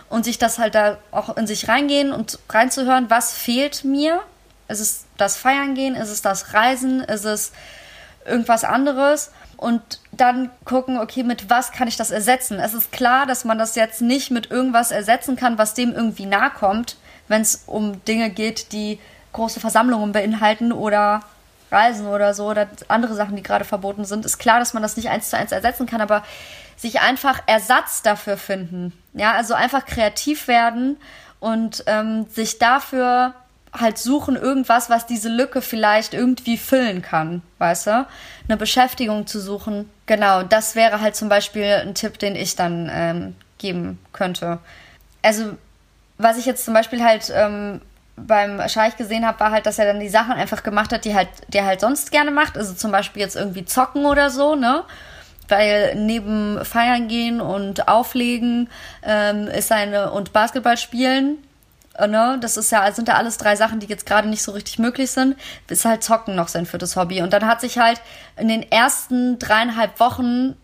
S2: Und sich das halt da auch in sich reingehen und reinzuhören, was fehlt mir? Ist es das Feiern gehen? Ist es das Reisen? Ist es irgendwas anderes? Und dann gucken, okay, mit was kann ich das ersetzen? Es ist klar, dass man das jetzt nicht mit irgendwas ersetzen kann, was dem irgendwie nahe kommt, wenn es um Dinge geht, die große Versammlungen beinhalten oder Reisen oder so oder andere Sachen, die gerade verboten sind, ist klar, dass man das nicht eins zu eins ersetzen kann, aber sich einfach Ersatz dafür finden. Ja, also einfach kreativ werden und ähm, sich dafür halt suchen irgendwas, was diese Lücke vielleicht irgendwie füllen kann, weißt du? Eine Beschäftigung zu suchen. Genau, das wäre halt zum Beispiel ein Tipp, den ich dann ähm, geben könnte. Also, was ich jetzt zum Beispiel halt ähm, beim Scheich gesehen habe, war halt, dass er dann die Sachen einfach gemacht hat, die halt, die er halt sonst gerne macht. Also zum Beispiel jetzt irgendwie zocken oder so, ne? Weil neben Feiern gehen und Auflegen ähm, ist seine und Basketball spielen, äh, ne? Das ist ja, sind ja alles drei Sachen, die jetzt gerade nicht so richtig möglich sind. Ist halt Zocken noch sein viertes Hobby. Und dann hat sich halt in den ersten dreieinhalb Wochen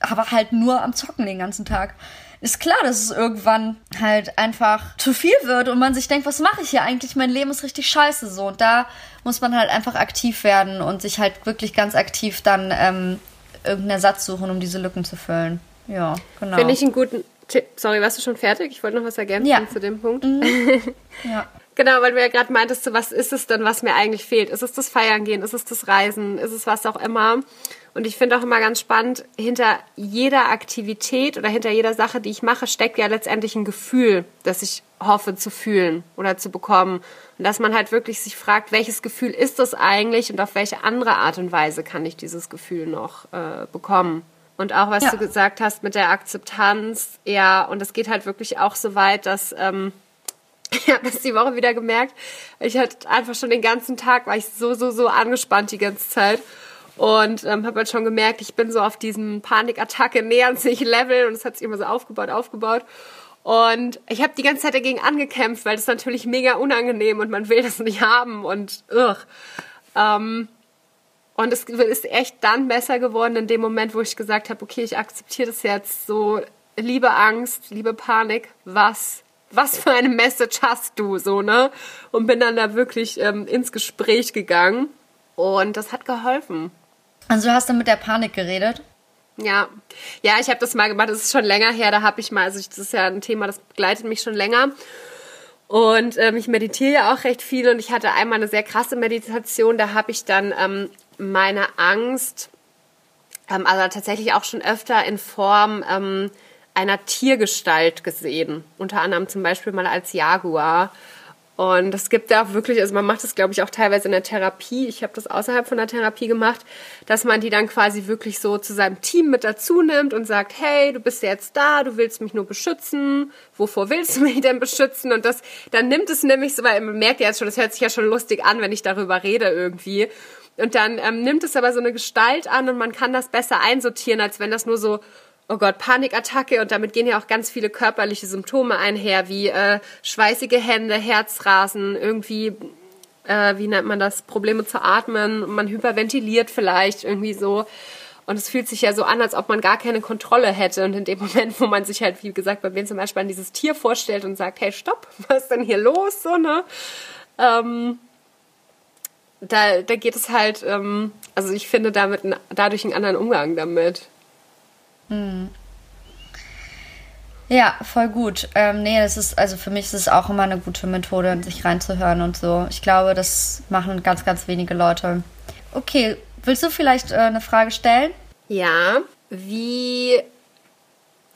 S2: aber halt nur am Zocken den ganzen Tag ist klar, dass es irgendwann halt einfach zu viel wird und man sich denkt, was mache ich hier eigentlich? Mein Leben ist richtig scheiße so. Und da muss man halt einfach aktiv werden und sich halt wirklich ganz aktiv dann ähm, irgendeinen Ersatz suchen, um diese Lücken zu füllen. Ja, genau.
S1: Finde ich einen guten Tipp. Sorry, warst du schon fertig? Ich wollte noch was ergänzen ja. zu dem Punkt. Mhm. ja. Genau, weil du ja gerade meintest, was ist es denn, was mir eigentlich fehlt? Ist es das Feiern gehen? Ist es das Reisen? Ist es was auch immer? Und ich finde auch immer ganz spannend, hinter jeder Aktivität oder hinter jeder Sache, die ich mache, steckt ja letztendlich ein Gefühl, das ich hoffe zu fühlen oder zu bekommen. Und dass man halt wirklich sich fragt, welches Gefühl ist das eigentlich und auf welche andere Art und Weise kann ich dieses Gefühl noch äh, bekommen. Und auch was ja. du gesagt hast mit der Akzeptanz, ja, und es geht halt wirklich auch so weit, dass ähm, ich habe das die Woche wieder gemerkt. Ich hatte einfach schon den ganzen Tag, war ich so, so, so angespannt die ganze Zeit. Und ähm, habe halt schon gemerkt, ich bin so auf diesem Panikattacke nähern sich Level und es hat sich immer so aufgebaut, aufgebaut. Und ich habe die ganze Zeit dagegen angekämpft, weil das ist natürlich mega unangenehm und man will das nicht haben und ugh. Ähm, und es ist echt dann besser geworden in dem Moment, wo ich gesagt habe, okay, ich akzeptiere das jetzt so, liebe Angst, liebe Panik, was, was für eine Message hast du, so, ne? Und bin dann da wirklich ähm, ins Gespräch gegangen und das hat geholfen.
S2: Also du hast dann mit der Panik geredet?
S1: Ja, ja, ich habe das mal gemacht. Das ist schon länger her. Da habe ich mal, also das ist ja ein Thema, das begleitet mich schon länger. Und ähm, ich meditiere ja auch recht viel und ich hatte einmal eine sehr krasse Meditation. Da habe ich dann ähm, meine Angst, ähm, also tatsächlich auch schon öfter in Form ähm, einer Tiergestalt gesehen. Unter anderem zum Beispiel mal als Jaguar. Und es gibt da wirklich, also man macht das, glaube ich, auch teilweise in der Therapie. Ich habe das außerhalb von der Therapie gemacht, dass man die dann quasi wirklich so zu seinem Team mit dazu nimmt und sagt, hey, du bist jetzt da, du willst mich nur beschützen. Wovor willst du mich denn beschützen? Und das, dann nimmt es nämlich so, weil man merkt ja jetzt schon, das hört sich ja schon lustig an, wenn ich darüber rede irgendwie. Und dann ähm, nimmt es aber so eine Gestalt an und man kann das besser einsortieren, als wenn das nur so oh Gott, Panikattacke und damit gehen ja auch ganz viele körperliche Symptome einher, wie äh, schweißige Hände, Herzrasen, irgendwie, äh, wie nennt man das, Probleme zu atmen, man hyperventiliert vielleicht irgendwie so. Und es fühlt sich ja so an, als ob man gar keine Kontrolle hätte. Und in dem Moment, wo man sich halt, wie gesagt, bei mir zum Beispiel an dieses Tier vorstellt und sagt, hey, stopp, was ist denn hier los? So, ne? Ähm, da, da geht es halt, ähm, also ich finde damit dadurch einen anderen Umgang damit.
S2: Hm. Ja, voll gut. Ähm, nee, das ist, also für mich ist es auch immer eine gute Methode, sich reinzuhören und so. Ich glaube, das machen ganz, ganz wenige Leute. Okay, willst du vielleicht äh, eine Frage stellen?
S1: Ja. Wie,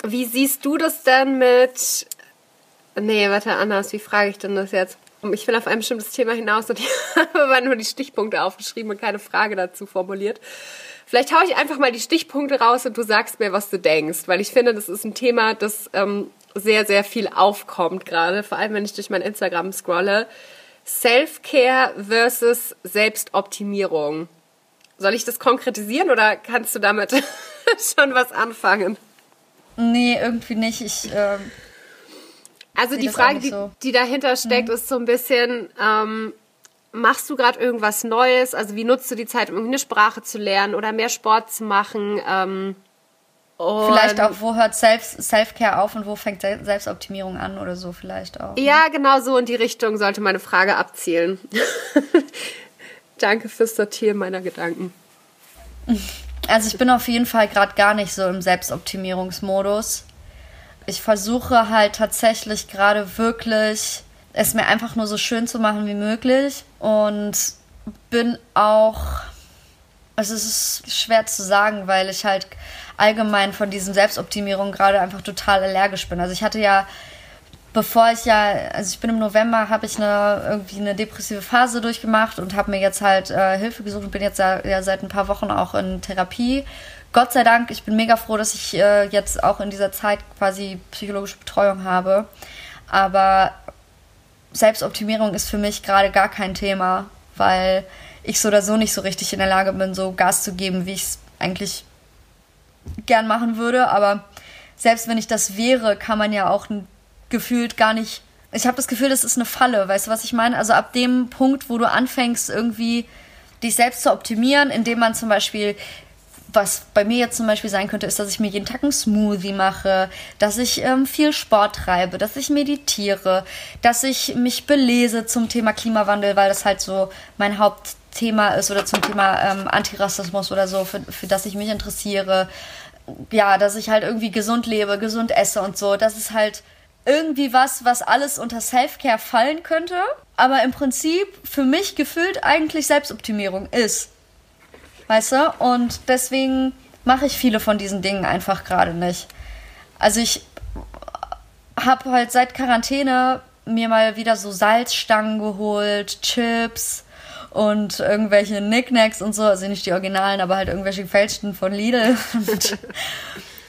S1: wie siehst du das denn mit. Nee, warte, anders. Wie frage ich denn das jetzt? Ich will auf ein bestimmtes Thema hinaus und ich habe aber nur die Stichpunkte aufgeschrieben und keine Frage dazu formuliert. Vielleicht haue ich einfach mal die Stichpunkte raus und du sagst mir, was du denkst, weil ich finde, das ist ein Thema, das ähm, sehr, sehr viel aufkommt gerade, vor allem wenn ich durch mein Instagram scrolle. Self-Care versus Selbstoptimierung. Soll ich das konkretisieren oder kannst du damit schon was anfangen?
S2: Nee, irgendwie nicht. Ich, ähm,
S1: also die Frage, die, so. die, dahinter steckt, mhm. ist so ein bisschen, ähm, machst du gerade irgendwas Neues? Also wie nutzt du die Zeit, um eine Sprache zu lernen oder mehr Sport zu machen? Ähm,
S2: vielleicht auch, wo hört Self-Care auf und wo fängt Selbstoptimierung an oder so vielleicht auch.
S1: Ja, genau so in die Richtung sollte meine Frage abzielen. Danke fürs Sortieren meiner Gedanken.
S2: Also ich bin auf jeden Fall gerade gar nicht so im Selbstoptimierungsmodus. Ich versuche halt tatsächlich gerade wirklich es mir einfach nur so schön zu machen wie möglich und bin auch also es ist schwer zu sagen, weil ich halt allgemein von diesen Selbstoptimierungen gerade einfach total allergisch bin. Also ich hatte ja bevor ich ja, also ich bin im November, habe ich eine irgendwie eine depressive Phase durchgemacht und habe mir jetzt halt äh, Hilfe gesucht und bin jetzt ja, ja, seit ein paar Wochen auch in Therapie. Gott sei Dank, ich bin mega froh, dass ich äh, jetzt auch in dieser Zeit quasi psychologische Betreuung habe. Aber Selbstoptimierung ist für mich gerade gar kein Thema, weil ich so oder so nicht so richtig in der Lage bin, so Gas zu geben, wie ich es eigentlich gern machen würde. Aber selbst wenn ich das wäre, kann man ja auch gefühlt gar nicht. Ich habe das Gefühl, das ist eine Falle, weißt du, was ich meine? Also ab dem Punkt, wo du anfängst, irgendwie dich selbst zu optimieren, indem man zum Beispiel was bei mir jetzt zum Beispiel sein könnte, ist, dass ich mir jeden Tag einen Smoothie mache, dass ich ähm, viel Sport treibe, dass ich meditiere, dass ich mich belese zum Thema Klimawandel, weil das halt so mein Hauptthema ist oder zum Thema ähm, Antirassismus oder so, für, für das ich mich interessiere. Ja, dass ich halt irgendwie gesund lebe, gesund esse und so. Das ist halt irgendwie was, was alles unter Self-Care fallen könnte, aber im Prinzip für mich gefühlt eigentlich Selbstoptimierung ist. Weißt du? Und deswegen mache ich viele von diesen Dingen einfach gerade nicht. Also ich habe halt seit Quarantäne mir mal wieder so Salzstangen geholt, Chips und irgendwelche Knickknacks und so, also nicht die Originalen, aber halt irgendwelche gefälschten von Lidl.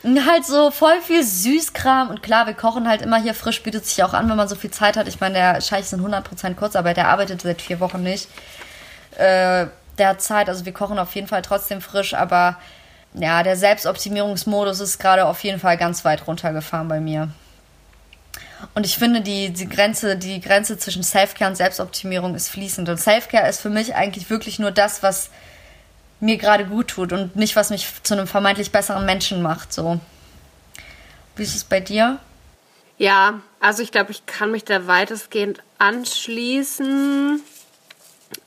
S2: halt so voll viel Süßkram und klar, wir kochen halt immer hier frisch, bietet sich auch an, wenn man so viel Zeit hat. Ich meine, der Scheich ist in 100% Kurzarbeit, der arbeitet seit vier Wochen nicht. Äh, der Zeit, also wir kochen auf jeden Fall trotzdem frisch, aber ja, der Selbstoptimierungsmodus ist gerade auf jeden Fall ganz weit runtergefahren bei mir. Und ich finde, die, die, Grenze, die Grenze zwischen Selfcare und Selbstoptimierung ist fließend. Und Selfcare ist für mich eigentlich wirklich nur das, was mir gerade gut tut und nicht, was mich zu einem vermeintlich besseren Menschen macht. So. Wie ist es bei dir?
S1: Ja, also ich glaube, ich kann mich da weitestgehend anschließen.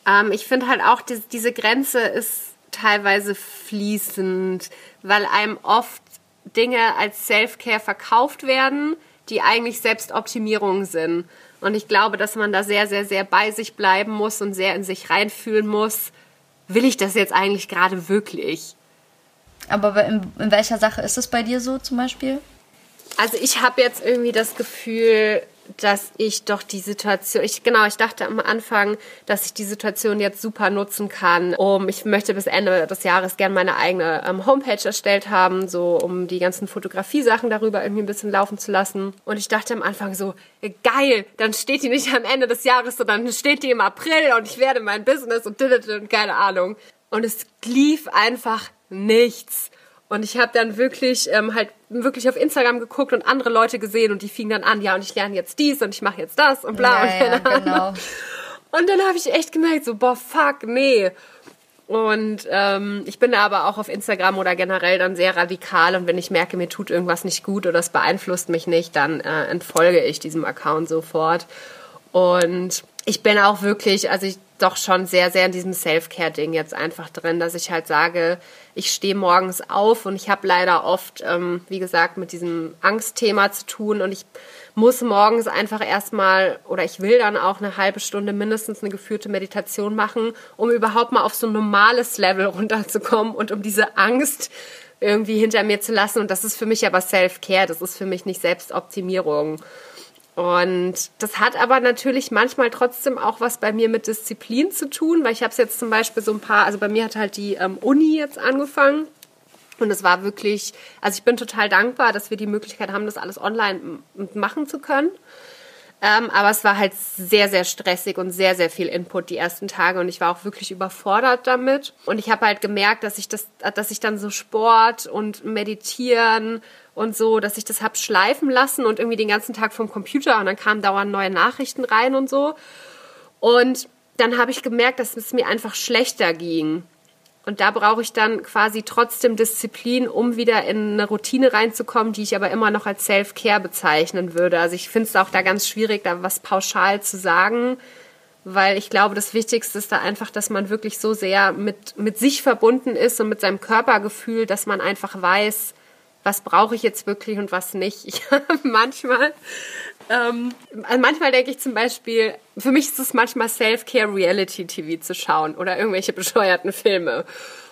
S1: Ähm, ich finde halt auch, die, diese Grenze ist teilweise fließend, weil einem oft Dinge als Self-Care verkauft werden, die eigentlich Selbstoptimierung sind. Und ich glaube, dass man da sehr, sehr, sehr bei sich bleiben muss und sehr in sich reinfühlen muss, will ich das jetzt eigentlich gerade wirklich?
S2: Aber in, in welcher Sache ist es bei dir so zum Beispiel?
S1: Also ich habe jetzt irgendwie das Gefühl, dass ich doch die Situation, ich genau, ich dachte am Anfang, dass ich die Situation jetzt super nutzen kann, um ich möchte bis Ende des Jahres gerne meine eigene ähm, Homepage erstellt haben, so um die ganzen Fotografie-Sachen darüber irgendwie ein bisschen laufen zu lassen. Und ich dachte am Anfang so, geil, dann steht die nicht am Ende des Jahres, sondern steht die im April und ich werde mein Business und und keine Ahnung. Und es lief einfach nichts. Und ich habe dann wirklich ähm, halt wirklich auf Instagram geguckt und andere Leute gesehen und die fingen dann an, ja, und ich lerne jetzt dies und ich mache jetzt das und bla ja, und keine ja, genau. Und dann habe ich echt gemerkt, so, boah, fuck, nee. Und ähm, ich bin aber auch auf Instagram oder generell dann sehr radikal und wenn ich merke, mir tut irgendwas nicht gut oder es beeinflusst mich nicht, dann äh, entfolge ich diesem Account sofort. Und ich bin auch wirklich, also ich doch schon sehr, sehr in diesem Self-Care-Ding jetzt einfach drin, dass ich halt sage, ich stehe morgens auf und ich habe leider oft, ähm, wie gesagt, mit diesem Angstthema zu tun und ich muss morgens einfach erstmal oder ich will dann auch eine halbe Stunde mindestens eine geführte Meditation machen, um überhaupt mal auf so ein normales Level runterzukommen und um diese Angst irgendwie hinter mir zu lassen. Und das ist für mich aber Self-Care, das ist für mich nicht Selbstoptimierung. Und das hat aber natürlich manchmal trotzdem auch was bei mir mit Disziplin zu tun, weil ich habe es jetzt zum Beispiel so ein paar, also bei mir hat halt die ähm, Uni jetzt angefangen Und es war wirklich, also ich bin total dankbar, dass wir die Möglichkeit haben, das alles online machen zu können. Ähm, aber es war halt sehr, sehr stressig und sehr, sehr viel Input die ersten Tage und ich war auch wirklich überfordert damit. Und ich habe halt gemerkt, dass ich das, dass ich dann so Sport und Meditieren und so, dass ich das hab schleifen lassen und irgendwie den ganzen Tag vom Computer und dann kamen dauernd neue Nachrichten rein und so. Und dann habe ich gemerkt, dass es mir einfach schlechter ging. Und da brauche ich dann quasi trotzdem Disziplin, um wieder in eine Routine reinzukommen, die ich aber immer noch als Self-Care bezeichnen würde. Also ich finde es auch da ganz schwierig, da was pauschal zu sagen, weil ich glaube, das Wichtigste ist da einfach, dass man wirklich so sehr mit, mit sich verbunden ist und mit seinem Körpergefühl, dass man einfach weiß, was brauche ich jetzt wirklich und was nicht. Ich manchmal ähm, also manchmal denke ich zum Beispiel, für mich ist es manchmal Self-Care Reality TV zu schauen oder irgendwelche bescheuerten Filme.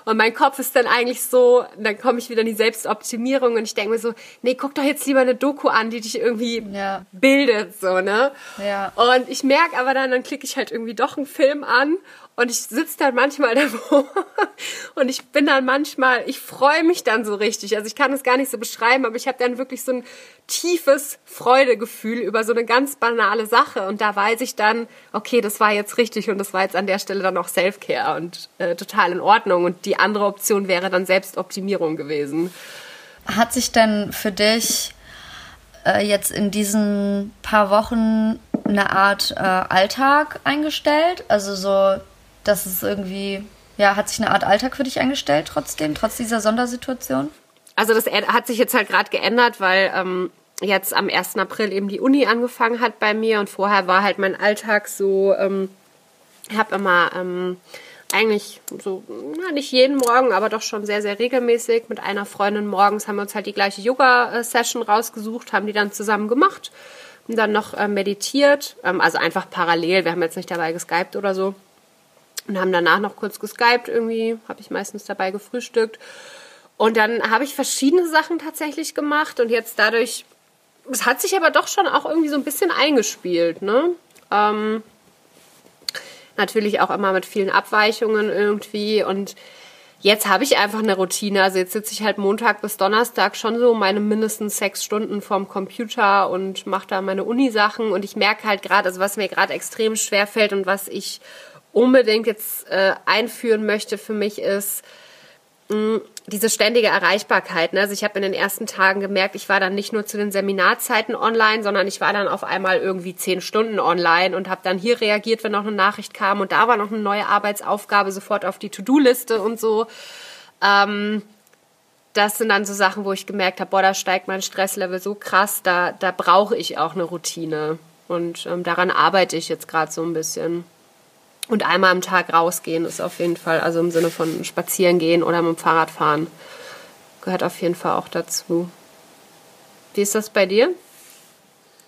S1: Und mein Kopf ist dann eigentlich so, dann komme ich wieder in die Selbstoptimierung und ich denke mir so, nee, guck doch jetzt lieber eine Doku an, die dich irgendwie ja. bildet, so, ne? Ja. Und ich merke aber dann, dann klicke ich halt irgendwie doch einen Film an und ich sitze dann manchmal davor und ich bin dann manchmal, ich freue mich dann so richtig. Also ich kann es gar nicht so beschreiben, aber ich habe dann wirklich so ein tiefes Freudegefühl über so eine ganz banale Sache. Und da weiß ich dann, okay, das war jetzt richtig und das war jetzt an der Stelle dann auch Self-Care und äh, total in Ordnung. Und die andere Option wäre dann Selbstoptimierung gewesen.
S2: Hat sich denn für dich äh, jetzt in diesen paar Wochen eine Art äh, Alltag eingestellt? Also so dass es irgendwie, ja, hat sich eine Art Alltag für dich eingestellt trotzdem, trotz dieser Sondersituation?
S1: Also das hat sich jetzt halt gerade geändert, weil ähm, jetzt am 1. April eben die Uni angefangen hat bei mir und vorher war halt mein Alltag so, ähm, ich habe immer ähm, eigentlich so, na, nicht jeden Morgen, aber doch schon sehr, sehr regelmäßig mit einer Freundin morgens haben wir uns halt die gleiche Yoga-Session rausgesucht, haben die dann zusammen gemacht und dann noch äh, meditiert, ähm, also einfach parallel, wir haben jetzt nicht dabei geskypt oder so und haben danach noch kurz geskypt irgendwie, habe ich meistens dabei gefrühstückt. Und dann habe ich verschiedene Sachen tatsächlich gemacht und jetzt dadurch, es hat sich aber doch schon auch irgendwie so ein bisschen eingespielt, ne? Ähm, natürlich auch immer mit vielen Abweichungen irgendwie und jetzt habe ich einfach eine Routine. Also jetzt sitze ich halt Montag bis Donnerstag schon so meine mindestens sechs Stunden vorm Computer und mache da meine Uni-Sachen und ich merke halt gerade, also was mir gerade extrem schwer fällt und was ich unbedingt jetzt äh, einführen möchte für mich ist diese ständige Erreichbarkeit. Ne? Also ich habe in den ersten Tagen gemerkt, ich war dann nicht nur zu den Seminarzeiten online, sondern ich war dann auf einmal irgendwie zehn Stunden online und habe dann hier reagiert, wenn noch eine Nachricht kam und da war noch eine neue Arbeitsaufgabe sofort auf die To-Do-Liste und so. Ähm, das sind dann so Sachen, wo ich gemerkt habe, boah, da steigt mein Stresslevel so krass, da, da brauche ich auch eine Routine. Und ähm, daran arbeite ich jetzt gerade so ein bisschen. Und einmal am Tag rausgehen ist auf jeden Fall, also im Sinne von spazieren gehen oder mit dem Fahrrad fahren, gehört auf jeden Fall auch dazu. Wie ist das bei dir?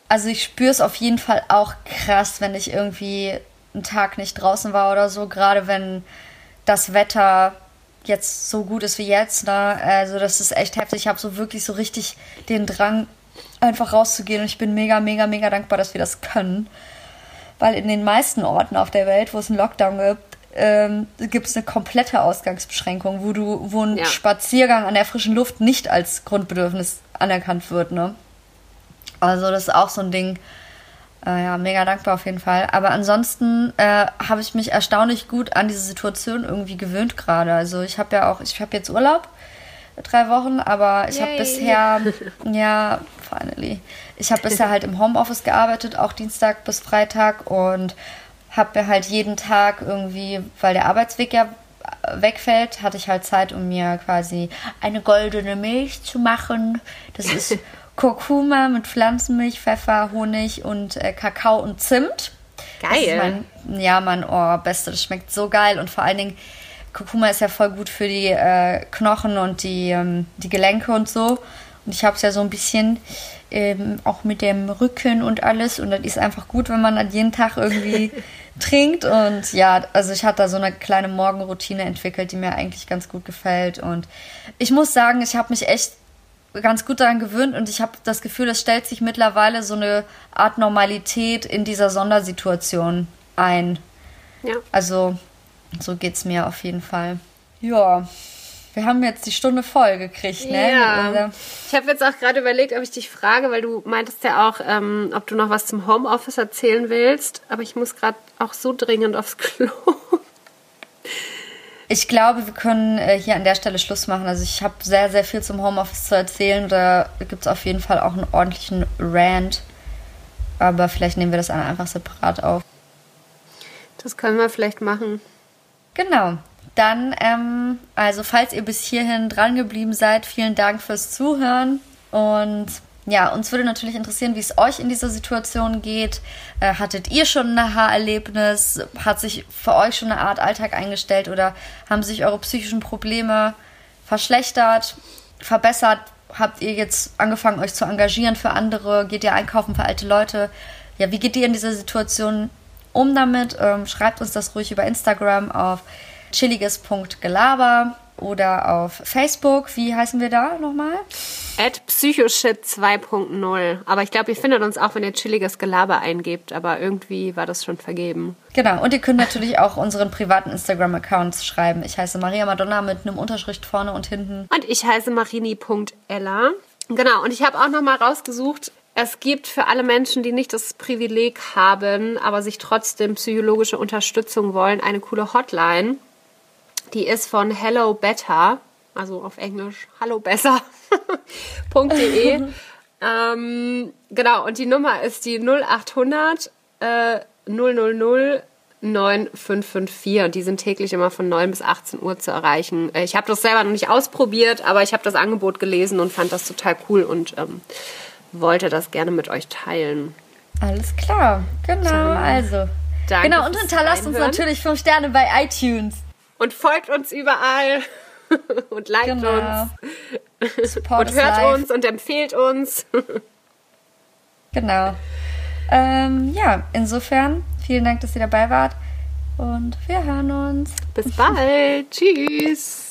S2: Also ich spüre es auf jeden Fall auch krass, wenn ich irgendwie einen Tag nicht draußen war oder so, gerade wenn das Wetter jetzt so gut ist wie jetzt. Ne? Also das ist echt heftig. Ich habe so wirklich so richtig den Drang, einfach rauszugehen und ich bin mega, mega, mega dankbar, dass wir das können weil in den meisten Orten auf der Welt, wo es einen Lockdown gibt, ähm, gibt es eine komplette Ausgangsbeschränkung, wo du, wo ein ja. Spaziergang an der frischen Luft nicht als Grundbedürfnis anerkannt wird, ne? Also das ist auch so ein Ding. Äh, ja, mega dankbar auf jeden Fall. Aber ansonsten äh, habe ich mich erstaunlich gut an diese Situation irgendwie gewöhnt gerade. Also ich habe ja auch, ich habe jetzt Urlaub drei Wochen, aber ich habe bisher, ja, finally, ich habe bisher halt im Homeoffice gearbeitet, auch Dienstag bis Freitag und habe mir halt jeden Tag irgendwie, weil der Arbeitsweg ja wegfällt, hatte ich halt Zeit, um mir quasi eine goldene Milch zu machen. Das ist Kurkuma mit Pflanzenmilch, Pfeffer, Honig und äh, Kakao und Zimt.
S1: Geil.
S2: Mein, ja, mein oh, Beste. Das schmeckt so geil und vor allen Dingen Kurkuma ist ja voll gut für die äh, Knochen und die, ähm, die Gelenke und so. Und ich habe es ja so ein bisschen ähm, auch mit dem Rücken und alles. Und das ist einfach gut, wenn man dann jeden Tag irgendwie trinkt. Und ja, also ich hatte da so eine kleine Morgenroutine entwickelt, die mir eigentlich ganz gut gefällt. Und ich muss sagen, ich habe mich echt ganz gut daran gewöhnt und ich habe das Gefühl, es stellt sich mittlerweile so eine Art Normalität in dieser Sondersituation ein. Ja. Also so geht es mir auf jeden Fall. Ja. Wir haben jetzt die Stunde voll gekriegt, ne?
S1: Ja. Ich habe jetzt auch gerade überlegt, ob ich dich frage, weil du meintest ja auch, ähm, ob du noch was zum Homeoffice erzählen willst. Aber ich muss gerade auch so dringend aufs Klo.
S2: Ich glaube, wir können äh, hier an der Stelle Schluss machen. Also ich habe sehr, sehr viel zum Homeoffice zu erzählen. Da gibt es auf jeden Fall auch einen ordentlichen Rant. Aber vielleicht nehmen wir das einfach separat auf.
S1: Das können wir vielleicht machen.
S2: Genau. Dann, ähm, also falls ihr bis hierhin dran geblieben seid, vielen Dank fürs Zuhören. Und ja, uns würde natürlich interessieren, wie es euch in dieser Situation geht. Äh, hattet ihr schon ein Aha-Erlebnis? Hat sich für euch schon eine Art Alltag eingestellt oder haben sich eure psychischen Probleme verschlechtert, verbessert? Habt ihr jetzt angefangen, euch zu engagieren für andere? Geht ihr einkaufen für alte Leute? Ja, wie geht ihr in dieser Situation um damit? Ähm, schreibt uns das ruhig über Instagram auf chilliges.gelaber oder auf Facebook. Wie heißen wir da nochmal?
S1: At Psychoshit 2.0. Aber ich glaube, ihr findet uns auch, wenn ihr chilliges Gelaber eingebt. Aber irgendwie war das schon vergeben.
S2: Genau. Und ihr könnt natürlich auch unseren privaten Instagram-Accounts schreiben. Ich heiße Maria Madonna mit einem Unterschrift vorne und hinten.
S1: Und ich heiße marini.ella. Genau. Und ich habe auch nochmal rausgesucht, es gibt für alle Menschen, die nicht das Privileg haben, aber sich trotzdem psychologische Unterstützung wollen, eine coole Hotline. Die ist von Hello Better, also auf Englisch Hallo besser.de. ähm, genau, und die Nummer ist die 0800 äh, 000 9554 und die sind täglich immer von 9 bis 18 Uhr zu erreichen. Äh, ich habe das selber noch nicht ausprobiert, aber ich habe das Angebot gelesen und fand das total cool und ähm, wollte das gerne mit euch teilen.
S2: Alles klar, genau, also. Danke genau, und hinterlasst uns natürlich 5 Sterne bei iTunes.
S1: Und folgt uns überall und liked genau. uns. Support und hört live. uns und empfehlt uns.
S2: genau. Ähm, ja, insofern, vielen Dank, dass ihr dabei wart. Und wir hören uns.
S1: Bis bald. Tschüss.